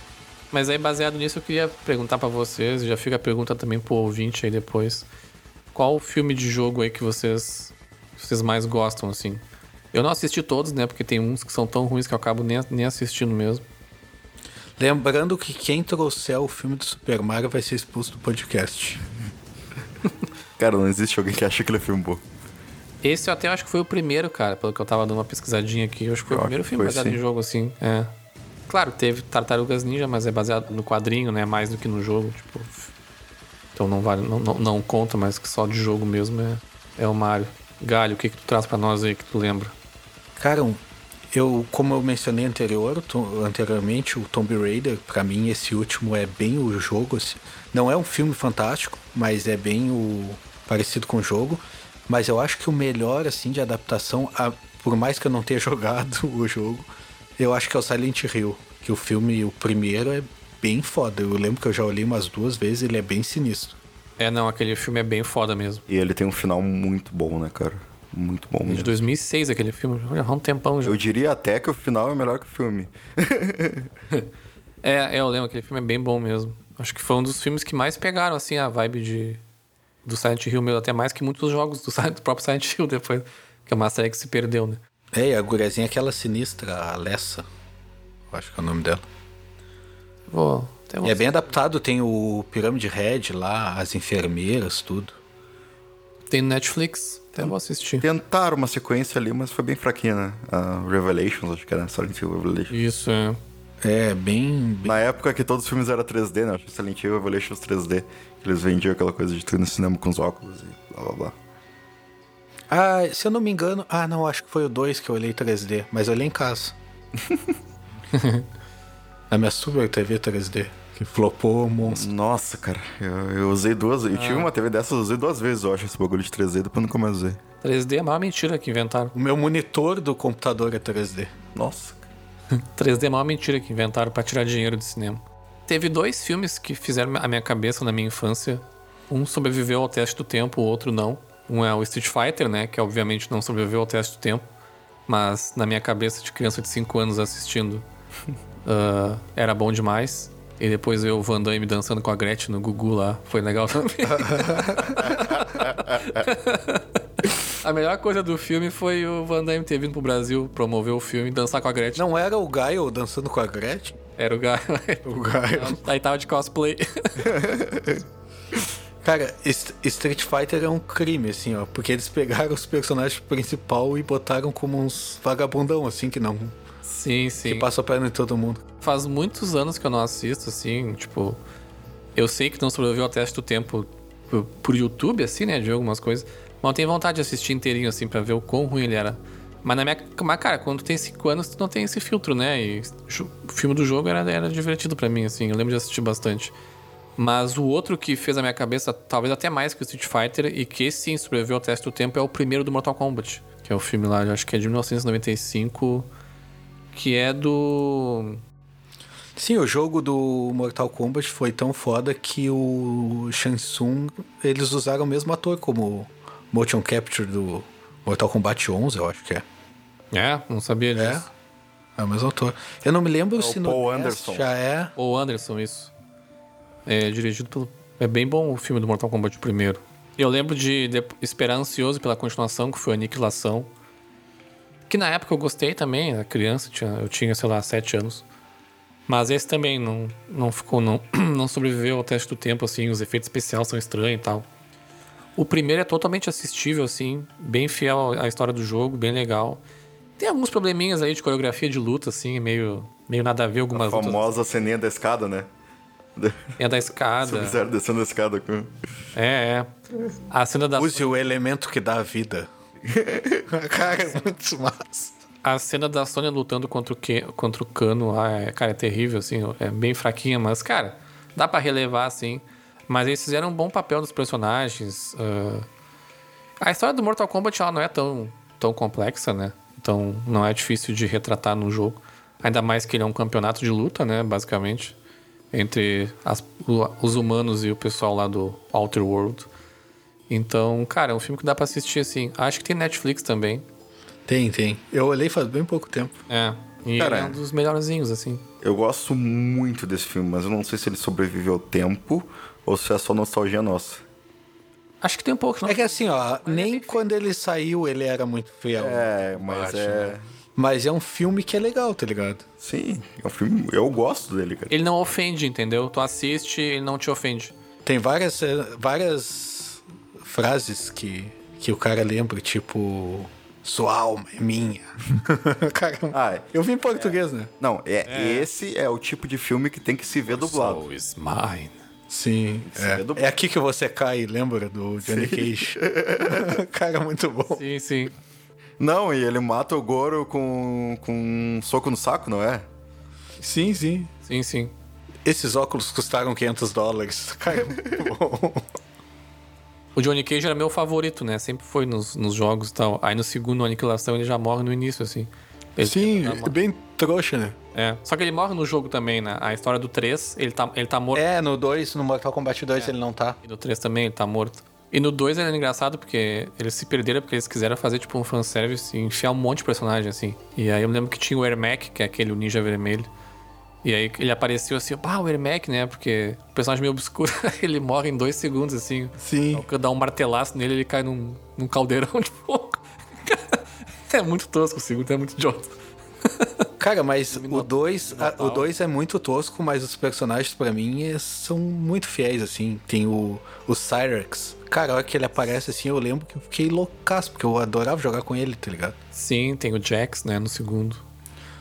Mas aí, baseado nisso, eu queria perguntar pra vocês, e já fica a pergunta também pro ouvinte aí depois. Qual o filme de jogo aí que vocês, vocês mais gostam, assim? Eu não assisti todos, né? Porque tem uns que são tão ruins que eu acabo nem, nem assistindo mesmo. Lembrando que quem trouxer o filme do Super Mario vai ser expulso do podcast. Cara, não existe alguém que acha que ele é filme bom. Esse eu até acho que foi o primeiro, cara, pelo que eu tava dando uma pesquisadinha aqui. Eu acho que foi Eu o primeiro filme baseado sim. em jogo, assim. É. Claro, teve Tartarugas Ninja, mas é baseado no quadrinho, né? Mais do que no jogo, tipo. Então não vale, não, não, não conta, mas que só de jogo mesmo é, é o Mario. Galho, o que, que tu traz pra nós aí que tu lembra? Cara, eu, como eu mencionei anterior, o Tom- anteriormente, o Tomb Raider, pra mim, esse último é bem o jogo. assim. Não é um filme fantástico, mas é bem o parecido com o jogo. Mas eu acho que o melhor, assim, de adaptação, a- por mais que eu não tenha jogado o jogo, eu acho que é o Silent Hill. Que o filme, o primeiro, é bem foda. Eu lembro que eu já olhei umas duas vezes, ele é bem sinistro. É, não, aquele filme é bem foda mesmo. E ele tem um final muito bom, né, cara? Muito bom É de mesmo. 2006 aquele filme, já há um tempão já. Eu diria até que o final é melhor que o filme. É, é, eu lembro, aquele filme é bem bom mesmo. Acho que foi um dos filmes que mais pegaram, assim, a vibe de, do Silent Hill mesmo, até mais que muitos jogos do, do próprio Silent Hill depois, que é uma série que se perdeu, né? É, e a guriazinha é aquela sinistra, a Alessa. Eu acho que é o nome dela. Vou, E é bem adaptado, tem o Pirâmide Red lá, as enfermeiras, tudo. Tem Netflix, até vou assistir. Tentaram uma sequência ali, mas foi bem fraquinha, né? A Revelations, acho que era Silent Hill Revelations. Isso, é. É, bem. bem- Na época que todos os filmes eram 3D, né? Acho que Silent Hill Revelations 3D. que Eles vendiam aquela coisa de tu ir no cinema com os óculos e blá blá blá. Ah, se eu não me engano. Ah, não, acho que foi o 2 que eu olhei 3D, mas eu olhei em casa. Na minha Super TV 3D, que flopou monstro. Nossa, cara, eu, eu usei duas. Eu tive uma TV dessas, eu usei duas vezes, eu acho, esse bagulho de 3D, depois nunca mais usei. 3D é a maior mentira que inventaram. O meu monitor do computador é 3D. Nossa. 3D é a maior mentira que inventaram pra tirar dinheiro do cinema. Teve dois filmes que fizeram a minha cabeça na minha infância. Um sobreviveu ao teste do tempo, o outro não. Um é o Street Fighter, né? Que obviamente não sobreviveu ao teste do tempo. Mas na minha cabeça de criança de 5 anos assistindo, ah, era bom demais. E depois eu, o Van Damme dançando com a Gretchen no Gugu lá. Foi legal também. a melhor coisa do filme foi o Van Damme ter vindo pro Brasil promover o filme e dançar com a Gretchen. Não era o Gaio dançando com a Gretchen? Era o Gaio. O Gaio. Aí tava de cosplay. Cara, Street Fighter é um crime, assim, ó. Porque eles pegaram os personagens principal e botaram como uns vagabundão, assim, que não. Sim, Que sim. passam a perna em todo mundo. Faz muitos anos que eu não assisto, assim, tipo. Eu sei que não sobreviveu ao teste do tempo por, por YouTube, assim, né? De algumas coisas. Mas eu tenho vontade de assistir inteirinho, assim, pra ver o quão ruim ele era. Mas na minha. Mas, cara, quando tu tem 5 anos, tu não tem esse filtro, né? E o filme do jogo era, era divertido pra mim, assim. Eu lembro de assistir bastante. Mas o outro que fez a minha cabeça, talvez até mais que o Street Fighter, e que sim sobreviveu ao teste do tempo, é o primeiro do Mortal Kombat. Que é o filme lá, eu acho que é de 1995. Que é do. Sim, o jogo do Mortal Kombat foi tão foda que o Shang Tsung, eles usaram o mesmo ator como motion capture do Mortal Kombat 11, eu acho que é. É, não sabia É, disso. é o mesmo ator. Eu não me lembro o se no Paul 10 Anderson. já é. Ou Anderson, isso. É dirigido pelo. É bem bom o filme do Mortal Kombat primeiro. Eu lembro de, de esperar ansioso pela continuação, que foi Aniquilação. Que na época eu gostei também, era criança, tinha, eu tinha, sei lá, 7 anos. Mas esse também não, não ficou, não, não sobreviveu ao teste do tempo, assim, os efeitos especiais são estranhos e tal. O primeiro é totalmente assistível, assim, bem fiel à história do jogo, bem legal. Tem alguns probleminhas aí de coreografia de luta, assim, meio, meio nada a ver A algumas lutas. famosa ceninha da escada, né? É da escada. Sub-Zero descendo a escada com. É, é. A cena da, Use o elemento que dá a vida. Cara, é muito massa. a cena da Sônia lutando contra o, Ke, contra o Cano lá, é, cara, é terrível, assim. É bem fraquinha, mas, cara, dá pra relevar, assim. Mas eles fizeram um bom papel dos personagens. ah. A história do Mortal Kombat, ela não é tão, tão complexa, né? Então não é difícil de retratar no jogo. Ainda mais que ele é um campeonato de luta, né? Basicamente. Entre as, os humanos e o pessoal lá do Outer World. Então, cara, é um filme que dá pra assistir assim. Acho que tem Netflix também. Tem, tem. Eu olhei faz bem pouco tempo. É. E Cara, é um dos melhorzinhos, assim. Eu gosto muito desse filme, mas eu não sei se ele sobreviveu ao tempo ou se é só nostalgia nossa. Acho que tem um pouco, não? É que assim, ó, nem quando ele saiu ele era muito fiel. É, mas acho, é. né? Mas é um filme que é legal, tá ligado? Sim, é um filme. Eu gosto dele, cara. Ele não ofende, entendeu? Tu assiste, ele não te ofende. Tem várias, eh, várias frases que, que o cara lembra, tipo. Sua alma é minha. cara, Ah, é. eu vi em português, né? Não, é, esse é o tipo de filme que tem que se ver dublado. So is mine. Sim. é É. é aqui que você cai, lembra do Johnny Cage? cara, muito bom. Sim, sim. Não, e ele mata o Goro com, com um soco no saco, não é? Sim, sim. Sim, sim. Esses óculos custaram 500 dólares. Cara, muito bom. O Johnny Cage era meu favorito, né? Sempre foi nos, nos jogos e tal. Aí no segundo Aniquilação ele já morre no início, assim. Ele Sim, é bem trouxa, né? É. Só que ele morre no jogo também, né? A história do 3, ele tá, ele tá morto. É, no 2, no Mortal Kombat 2 ele não tá. E no 3 também ele tá morto. E no 2 era engraçado porque eles se perderam porque eles quiseram fazer tipo um fanservice e enfiar um monte de personagem assim. E aí eu lembro que tinha o Ermac, que é aquele ninja vermelho. E aí ele apareceu assim, pá, o Ermac, né? Porque o personagem meio obscuro, ele morre em dois segundos assim. Sim. Eu dar um martelaço nele, ele cai num, num caldeirão de fogo. é muito tosco o segundo, é muito idiota. Cara, mas o 2 Minotauro. o dois é muito tosco, mas os personagens pra mim é- são muito fiéis, assim. Tem o, o Cyrex. Cara, a hora que ele aparece assim, eu lembro que eu fiquei loucaço, porque eu adorava jogar com ele, tá ligado? Sim, tem o Jax, né, no segundo.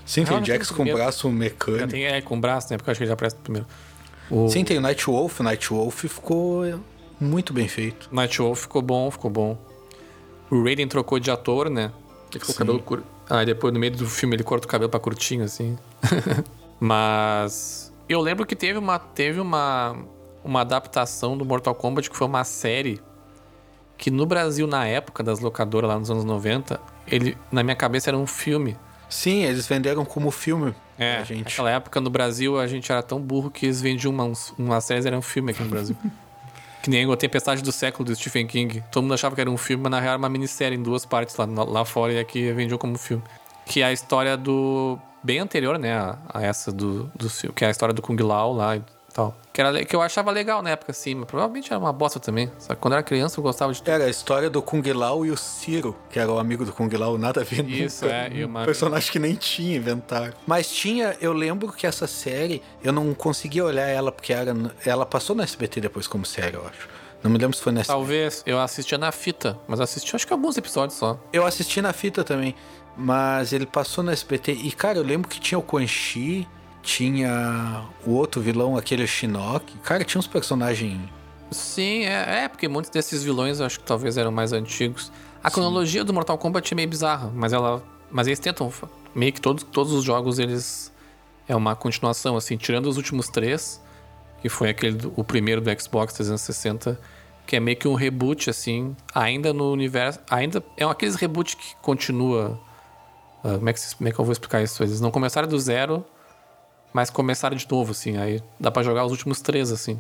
Sim, tem Ah, Jax com braço mecânico. tem, é, com braço, né? Porque eu acho que ele já aparece primeiro. O Sim, tem o Nightwolf. O Nightwolf ficou muito bem feito. Nightwolf ficou bom, ficou bom. O Raiden trocou de ator, né? Ele ficou com o Sim. cabelo curto. Aí depois, no meio do filme, ele corta o cabelo pra curtinho, assim. Mas... Eu lembro que teve uma, teve uma, uma adaptação do Mortal Kombat, que foi uma série que no Brasil, na época das locadoras, lá nos anos 90, ele, na minha cabeça, era um filme. Sim, eles venderam como filme É, pra gente. naquela época no Brasil a gente era tão burro que eles vendiam uma, uma série, era um filme aqui no Brasil. que nem a Tempestade do Século do Stephen King. Todo mundo achava que era um filme, mas na real era uma minissérie em duas partes lá, lá fora e aqui vendiam como filme. Que é a história do. bem anterior, né? A, a essa do, do. Que é a história do Kung Lao lá tal. Que, era, que eu achava legal na época, assim, mas provavelmente era uma bosta também. Só que quando eu era criança eu gostava de. Era a história do Kung Lao e o Ciro, que era o amigo do Kung Lao, nada a ver Isso, nunca. é, e uma- Um personagem que nem tinha inventado. Mas tinha, eu lembro que essa série, eu não conseguia olhar ela porque era, ela passou no SBT depois como série, eu acho. Não me lembro se foi na SBT. Talvez eu assistia na fita, mas assisti acho que alguns episódios só. Eu assisti na fita também, mas ele passou no SBT. E, cara, eu lembro que tinha o Quan Chi, tinha o outro vilão, aquele Shinnok. Cara, tinha uns personagens. Sim, é, é, porque muitos desses vilões eu acho que talvez eram mais antigos. A cronologia do Mortal Kombat é meio bizarra, mas ela. Mas eles tentam. Meio que todos, todos os jogos eles. É uma continuação, assim, tirando os últimos três, que foi aquele do- o primeiro do Xbox 360, que é meio que um reboot, assim, ainda no universo. Ainda. É um aqueles reboot que continua. ah, como, é que, como é que eu vou explicar isso? Eles não começaram do zero, mas começaram de novo, assim. Aí dá pra jogar os últimos três, assim.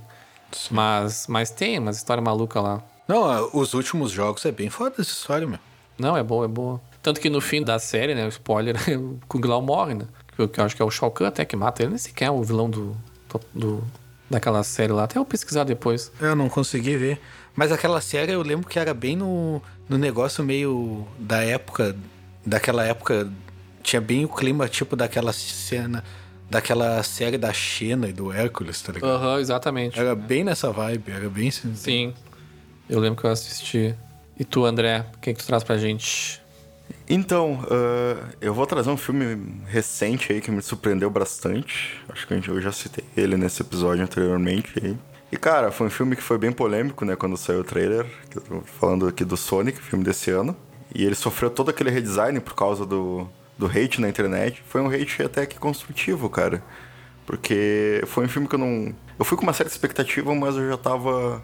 Mas, mas tem umas histórias malucas lá. Não, os últimos jogos é bem foda essa história, meu. Não, é boa, é boa. Tanto que no fim da série, né, o spoiler, o Kung Lao morre, né? Que eu, que eu acho que é o Shao Kahn até que mata ele. Nem sequer é o vilão do, do, daquela série lá. Até eu pesquisar depois. Eu não consegui ver. Mas aquela série eu lembro que era bem no, no negócio meio da época. Daquela época. Tinha bem o clima tipo daquela cena. Daquela série da Xena e do Hércules, tá ligado? Aham, exatamente. Era bem nessa vibe, era bem. Sim. Eu lembro que eu assisti. E tu, André, o que, que tu traz pra gente? Então, ah, eu vou trazer um filme recente aí que me surpreendeu bastante. Acho que a gente- eu já citei ele nesse episódio anteriormente. aí. E, cara, foi um filme que foi bem polêmico, né? Quando saiu o trailer. que eu tô falando aqui do Sonic, filme desse ano. E ele sofreu todo aquele redesign por causa do, do hate na internet. Foi um hate até que construtivo, cara. Porque foi um filme que eu não... Eu fui com uma certa expectativa, mas eu já tava...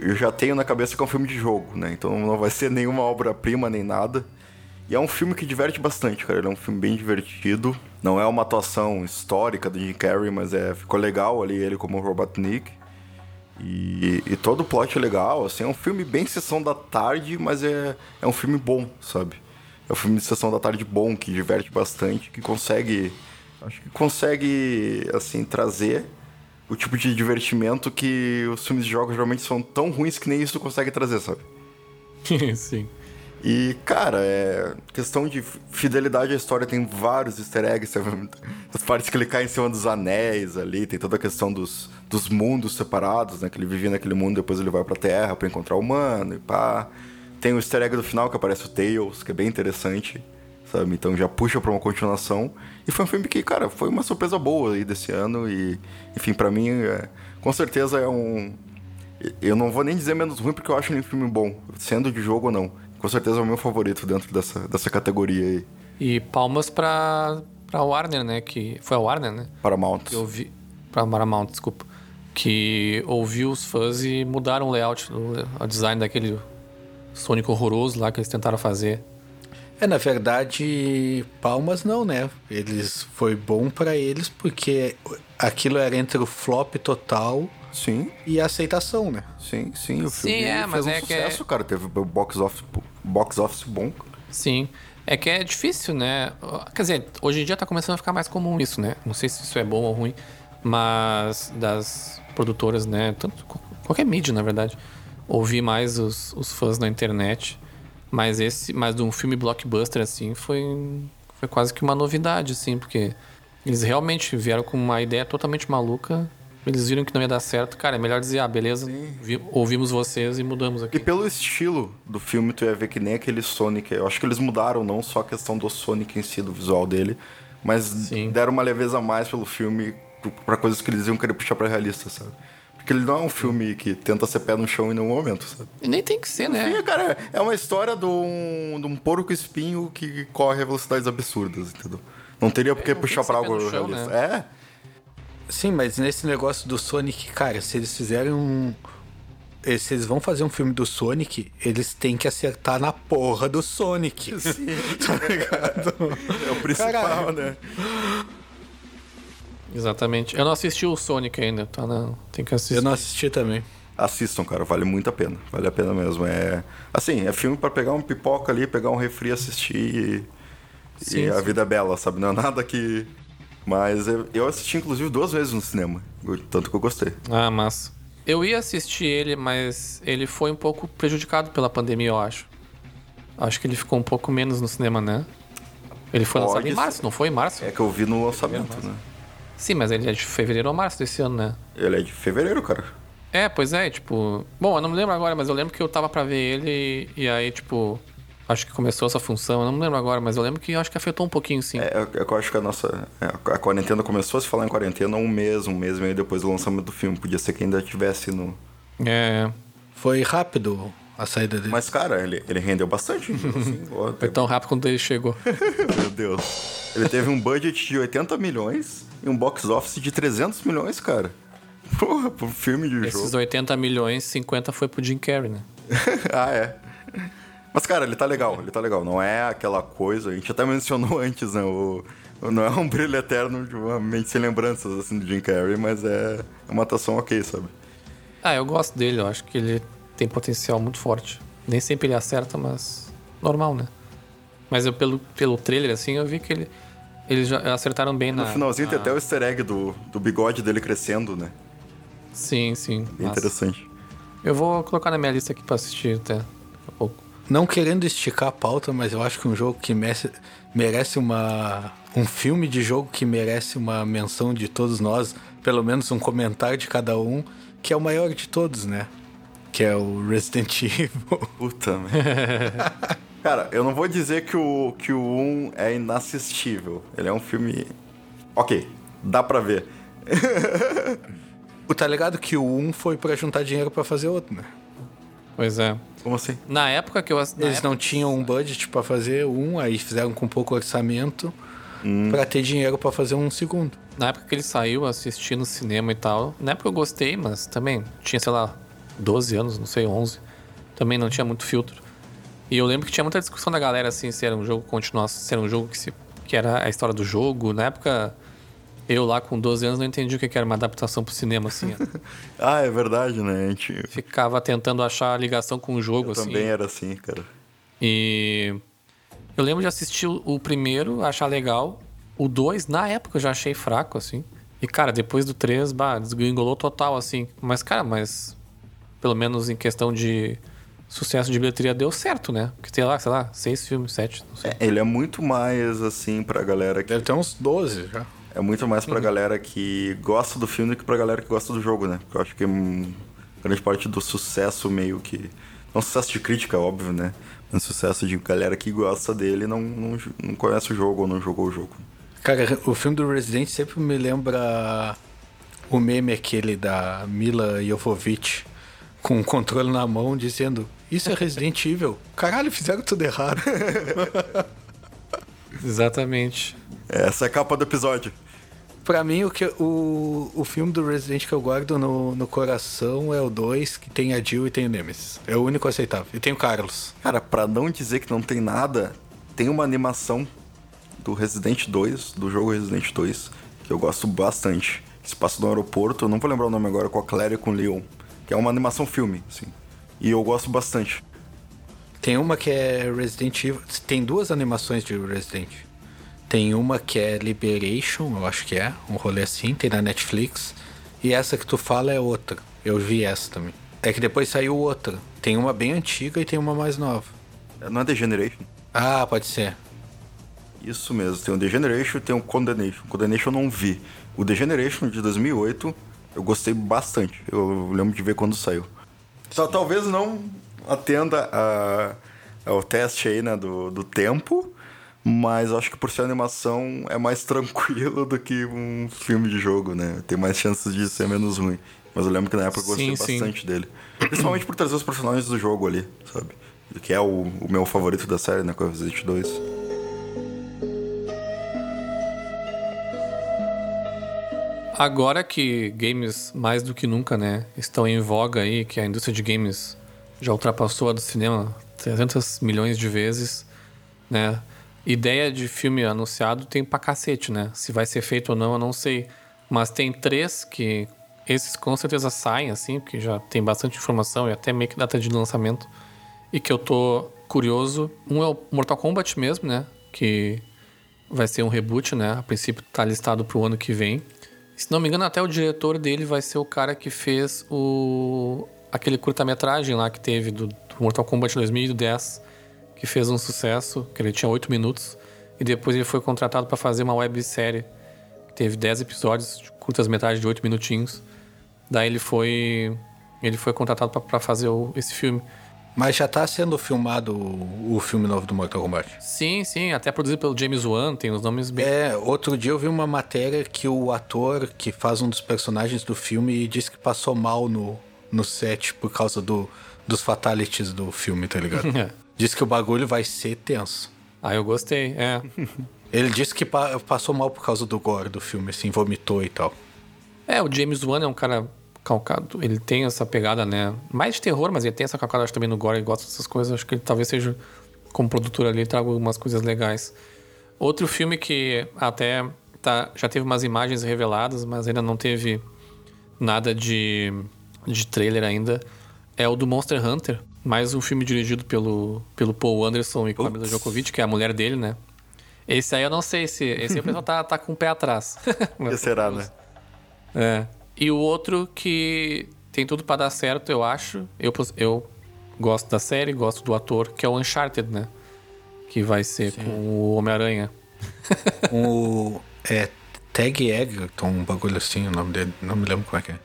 Eu já tenho na cabeça que é um filme de jogo, né? Então não vai ser nenhuma obra-prima nem nada. E é um filme que diverte bastante, cara. Ele é um filme bem divertido. Não é uma atuação histórica do Jim Carrey, mas é, ficou legal ali ele como Robotnik. E, e todo o plot é legal, assim, é um filme bem sessão da tarde, mas é, é um filme bom, sabe? É um filme de sessão da tarde bom, que diverte bastante, que consegue. Acho que consegue, assim, trazer o tipo de divertimento que os filmes de jogos geralmente são tão ruins que nem isso consegue trazer, sabe? Sim. E, cara, é. Questão de fidelidade à história, tem vários easter eggs. As partes que ele cai em cima dos anéis ali, tem toda a questão dos, dos mundos separados, né? Que ele vivia naquele mundo, depois ele vai pra Terra para encontrar o humano e pá. Tem o easter egg do final que aparece o Tails, que é bem interessante, sabe? Então já puxa pra uma continuação. E foi um filme que, cara, foi uma surpresa boa aí desse ano. E, enfim, para mim, é, com certeza é um. Eu não vou nem dizer menos ruim porque eu acho ele um filme bom, sendo de jogo ou não com certeza é o meu favorito dentro dessa, dessa categoria aí. E palmas pra, pra Warner, né? Que foi a Warner, né? Paramount. Que ouvi, pra Paramount, desculpa. Que ouviu os fãs e mudaram o layout, o design daquele Sonic horroroso lá que eles tentaram fazer. É, na verdade, palmas não, né? Eles foi bom para eles porque aquilo era entre o flop total Sim. E a aceitação, né? Sim, sim. O sim, filme é, mas um é sucesso, que é... cara. Teve box office, box office bom. Sim. É que é difícil, né? Quer dizer, hoje em dia tá começando a ficar mais comum isso, né? Não sei se isso é bom ou ruim, mas das produtoras, né? Tanto, qualquer mídia, na verdade. Ouvir mais os, os fãs na internet. Mas esse, mas de um filme blockbuster, assim, foi, foi quase que uma novidade, assim, porque eles realmente vieram com uma ideia totalmente maluca eles viram que não ia dar certo, cara, é melhor dizer, ah, beleza, vi, ouvimos vocês e mudamos aqui. E pelo estilo do filme, tu ia ver que nem aquele Sonic. Eu acho que eles mudaram não só a questão do Sonic em si, do visual dele, mas Sim. deram uma leveza a mais pelo filme para coisas que eles iam querer puxar pra realista, sabe? Porque ele não é um filme que tenta ser pé no chão em nenhum momento, sabe? E nem tem que ser, né? Sim, cara, é uma história de um, de um porco espinho que corre a velocidades absurdas, entendeu? Não teria por que é, puxar pra algo chão, realista. Né? É. Sim, mas nesse negócio do Sonic, cara, se eles fizerem um. Se eles vão fazer um filme do Sonic, eles têm que acertar na porra do Sonic. Sim. tá ligado? É o principal, Caralho. né? Exatamente. Eu não assisti o Sonic ainda, tá? Não, tem que assistir. Eu não assisti também. Assistam, cara, vale muito a pena. Vale a pena mesmo. É assim, é filme para pegar um pipoca ali, pegar um refri, assistir e, sim, e sim. a vida é bela, sabe? Não é nada que mas eu assisti, inclusive, duas vezes no cinema. Tanto que eu gostei. Ah, mas Eu ia assistir ele, mas ele foi um pouco prejudicado pela pandemia, eu acho. Acho que ele ficou um pouco menos no cinema, né? Ele foi Pode lançado em março, não foi em março? É que eu vi no lançamento, né? Sim, mas ele é de fevereiro ou março desse ano, né? Ele é de fevereiro, cara. É, pois é, tipo. Bom, eu não me lembro agora, mas eu lembro que eu tava pra ver ele e aí, tipo acho que começou essa função, eu não me lembro agora, mas eu lembro que acho que afetou um pouquinho, sim. É, eu acho que a nossa. É, a quarentena começou a se falar em quarentena um mês, um mês e meio depois do lançamento do filme. Podia ser que ainda tivesse no. É. Foi rápido a saída dele. Mas, cara, ele, ele rendeu bastante. assim, Foi tão rápido quando ele chegou. Meu Deus. Ele teve um budget de 80 milhões e um box office de 300 milhões, cara. Porra, pro filme de Esses jogo. Esses 80 milhões, 50 foi pro Jim Carrey, né? ah, é. Mas, cara, ele tá legal, ele tá legal. Não é aquela coisa, a gente até mencionou antes, né? O, não é um brilho eterno de uma mente sem lembranças, assim, do Jim Carrey, mas é uma atuação ok, sabe? Ah, eu gosto dele, eu acho que ele tem potencial muito forte. Nem sempre ele acerta, mas normal, né? Mas eu, pelo, pelo trailer, assim, eu vi que ele, eles já acertaram bem no na... No finalzinho na... tem até o easter egg do, do bigode dele crescendo, né? Sim, sim. Bem interessante. Eu vou colocar na minha lista aqui pra assistir até daqui a pouco não querendo esticar a pauta, mas eu acho que um jogo que merece, merece uma. Um filme de jogo que merece uma menção de todos nós, pelo menos um comentário de cada um, que é o maior de todos, né? Que é o Resident Evil. Puta, Cara, eu não vou dizer que o, que o 1 é inassistível. Ele é um filme. Ok, dá pra ver. o tá ligado que o 1 foi para juntar dinheiro para fazer outro, né? Pois é. Como assim? Na época que eu Eles época... não tinham um budget para fazer um, aí fizeram com pouco orçamento hum. para ter dinheiro para fazer um segundo. Na época que ele saiu, assisti no cinema e tal. Na época eu gostei, mas também tinha, sei lá, 12 anos, não sei, 11. Também não tinha muito filtro. E eu lembro que tinha muita discussão da galera, assim, se era um jogo continuação, se era um jogo que, se, que era a história do jogo. Na época, eu lá com 12 anos não entendi o que era uma adaptação pro cinema, assim. ah, é verdade, né? A gente... Ficava tentando achar a ligação com o jogo, eu assim. também era assim, cara. E eu lembro de assistir o primeiro, achar legal. O dois, na época, eu já achei fraco, assim. E, cara, depois do três, bah, desgringolou total, assim. Mas, cara, mas pelo menos em questão de sucesso de bilheteria deu certo, né? Porque tem lá, sei lá, seis filmes, sete, não sei. É, ele é muito mais, assim, pra galera que... Deve ter uns 12 já. É muito mais pra uhum. galera que gosta do filme do que pra galera que gosta do jogo, né? Porque eu acho que hum, grande parte do sucesso meio que... Não sucesso de crítica, óbvio, né? Mas sucesso de galera que gosta dele não, não, não conhece o jogo ou não jogou o jogo. Cara, o filme do Resident sempre me lembra o meme aquele da Mila Jovovich com o controle na mão dizendo isso é Resident Evil. Caralho, fizeram tudo errado. Exatamente. Essa é a capa do episódio. Pra mim, o, que, o, o filme do Resident que eu guardo no, no coração é o 2, que tem a Jill e tem o Nemesis. É o único aceitável. E tem o Carlos. Cara, pra não dizer que não tem nada, tem uma animação do Resident 2, do jogo Resident 2, que eu gosto bastante. Que se passa no aeroporto, eu não vou lembrar o nome agora, com a Claire e com o Leon. Que é uma animação filme, assim. E eu gosto bastante. Tem uma que é Resident Evil. Tem duas animações de Resident. Tem uma que é Liberation, eu acho que é, um rolê assim, tem na Netflix. E essa que tu fala é outra. Eu vi essa também. É que depois saiu outra. Tem uma bem antiga e tem uma mais nova. Não é The Generation? Ah, pode ser. Isso mesmo, tem o The Generation e tem o Condemnation. O Condemnation eu não vi. O The Generation de 2008 eu gostei bastante. Eu lembro de ver quando saiu. Só talvez não atenda a, ao teste aí, né, do, do tempo, mas acho que por ser animação é mais tranquilo do que um filme de jogo, né? Tem mais chances de ser menos ruim. Mas eu lembro que na época eu gostei sim, bastante sim. dele. Principalmente por trazer os personagens do jogo ali, sabe? Que é o, o meu favorito da série, né? Com a Resident 2. Agora que games mais do que nunca, né, estão em voga aí, que a indústria de games já ultrapassou a do cinema 300 milhões de vezes, né? Ideia de filme anunciado tem pra cacete, né? Se vai ser feito ou não, eu não sei. Mas tem três que esses com certeza saem, assim, porque já tem bastante informação e até meio que data de lançamento. E que eu tô curioso. Um é o Mortal Kombat mesmo, né? Que vai ser um reboot, né? A princípio tá listado pro ano que vem. Se não me engano, até o diretor dele vai ser o cara que fez o aquele curta-metragem lá que teve do, do, Mortal Kombat 2010, que fez um sucesso, que ele tinha 8 minutos, e depois ele foi contratado para fazer uma websérie que teve 10 episódios, curtas-metragens de 8 minutinhos. Daí ele foi ele foi contratado para fazer o, esse filme. Mas já tá sendo filmado o, o filme novo do Mortal Kombat? Sim, sim, até produzido pelo James Wan, tem os nomes bem. É, outro dia eu vi uma matéria que o ator que faz um dos personagens do filme disse que passou mal no, no set por causa do, dos fatalities do filme, tá ligado? é. Diz que o bagulho vai ser tenso. Ah, eu gostei, é. Ele disse que pa passou mal por causa do gore do filme, assim, vomitou e tal. É, o James Wan é um cara calcado. Ele tem essa pegada, né? Mais de terror, mas ele tem essa calcada acho, também no gore. Ele gosta dessas coisas. Acho que ele talvez seja, como produtor ali, traga algumas coisas legais. Outro filme que até tá, já teve umas imagens reveladas, mas ainda não teve nada de, de trailer ainda, é o do Monster Hunter. Mais um filme dirigido pelo, pelo Paul Anderson e Camila Djokovic, que é a mulher dele, né? Esse aí eu não sei se. Esse aí o pessoal tá, tá com o pé atrás. será, né? É. E o outro que tem tudo para dar certo, eu acho. Eu, eu gosto da série, gosto do ator, que é o Uncharted, né? Que vai ser Sim. com o Homem-Aranha. o. É. Tag Egerton, um bagulho assim, o nome dele. Não me lembro como é que é.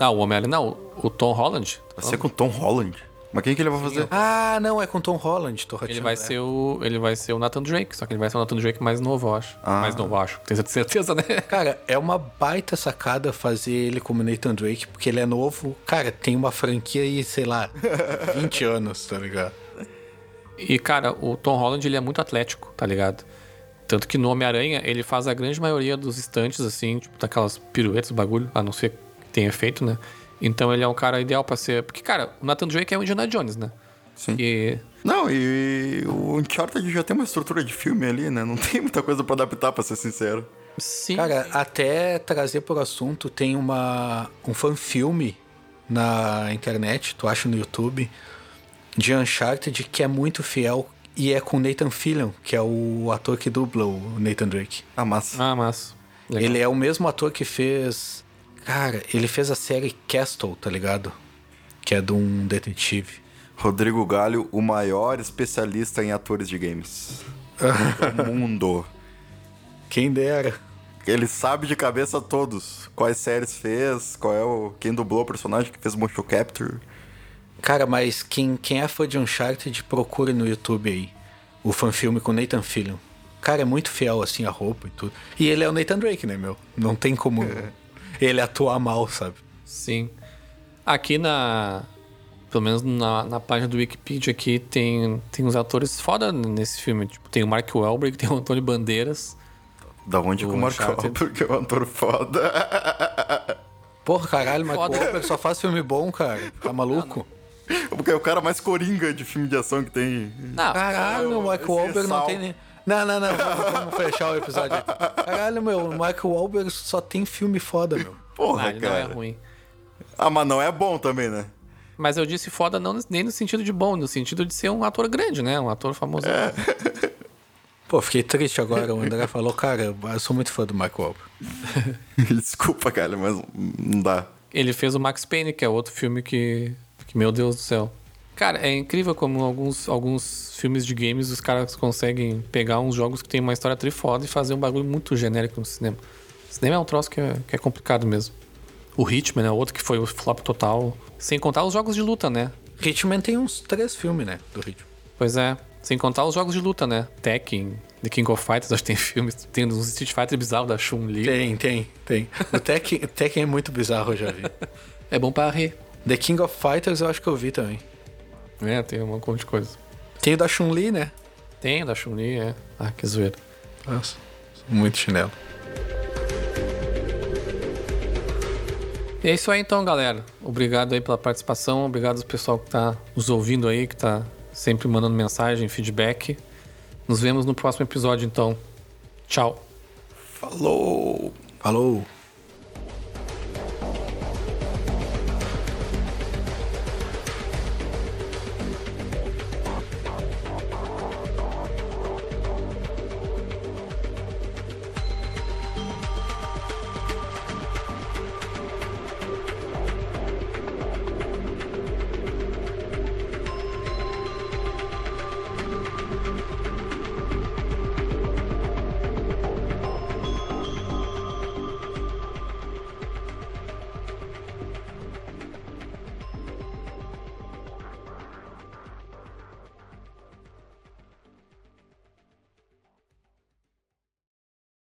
Ah, o Homem-Aranha. Não, o Tom Holland. Vai ser com o Tom Holland? Mas quem que ele vai fazer? Ah, não, é com Tom Holland. Tô ele vai é. ser o ele vai ser o Nathan Drake, só que ele vai ser o Nathan Drake mais novo, eu acho. Ah. Mais novo, eu acho. Tenho certeza, né? Cara, é uma baita sacada fazer ele como Nathan Drake, porque ele é novo. Cara, tem uma franquia aí, sei lá, 20 anos, tá ligado? E, cara, o Tom Holland, ele é muito atlético, tá ligado? Tanto que no Homem-Aranha, ele faz a grande maioria dos estantes, assim, tipo, daquelas piruetas, bagulho, a não ser que tenha feito, né? Então ele é um cara ideal para ser. Porque, cara, o Nathan Drake é o Indiana Jones, né? Sim. E Não, e o Uncharted já tem uma estrutura de filme ali, né? Não tem muita coisa pra adaptar, pra ser sincero. Sim. Cara, até trazer por assunto, tem uma um fanfilme na internet, tu acha no YouTube, de Uncharted que é muito fiel e é com Nathan Fillion, que é o ator que dubla o Nathan Drake. Ah, massa. Ah, mas. Legal. Ele é o mesmo ator que fez. Cara, ele fez a série Castle, tá ligado? Que é de um detetive. Rodrigo Galho, o maior especialista em atores de games do mundo. Quem dera. Ele sabe de cabeça todos. Quais séries fez, qual é o. quem dublou o personagem que fez motion capture. Cara, mas quem, quem é fã de Uncharted, procure no YouTube aí. O fanfilme com Nathan Fillion. Cara, é muito fiel, assim, a roupa e tudo. E ele é o Nathan Drake, né, meu? Não tem como ele atuar mal, sabe? Sim. Aqui na. Pelo menos na, na página do Wikipedia aqui tem, tem uns atores foda nesse filme. Tipo, tem o Mark Wahlberg, tem o Antônio Bandeiras. Da onde que o Mark. Wahlberg é um ator foda. Porra, caralho, Mark Foda. Wahlberg só faz filme bom, cara. Tá maluco? Porque é o cara mais coringa de filme de ação que tem. Não, Caralho, o Mark esse Wahlberg não tem nem... Não, não, não. Vamos, vamos fechar o episódio aqui. Caralho, meu, o Mark Wahlberg só tem filme foda, meu. Porra, não, ele não é cara. ruim. Ah, mas não é bom também, né? Mas eu disse foda não nem no sentido de bom, no sentido de ser um ator grande, né? Um ator famoso. Pô, fiquei triste agora. O André falou, cara, eu sou muito fã do Mark Wahlberg. Desculpa, cara, mas não dá. Ele fez o Max Payne, que é outro filme que, que meu Deus do céu. Cara, é incrível como alguns, alguns filmes de games os caras conseguem pegar uns jogos que tem uma história trifoda e fazer um bagulho muito genérico no cinema. cinema é um troço que é, que é complicado mesmo. O Hitman é outro que foi o flop total. Sem contar os jogos de luta, né? Hitman tem uns três filmes, né, do Hitman. Pois é. Sem contar os jogos de luta, né? Tekken, The King of Fighters, acho que tem filmes. Tem uns Street Fighter bizarro da Chun-Li. Tem, tem, tem. O Tekken, Tekken é muito bizarro, eu já vi. É bom pra rir. The King of Fighters eu acho que eu vi também. É, tem um monte de coisa. Tem o da Chun-Li, né? Tem o da Chun-Li, é. Ah, que zoeira. Nossa, muito chinelo. E é isso aí então, galera. Obrigado aí pela participação. Obrigado ao pessoal que tá nos ouvindo aí, que tá sempre mandando mensagem, feedback. Nos vemos no próximo episódio, então. Tchau. Falou! Falou!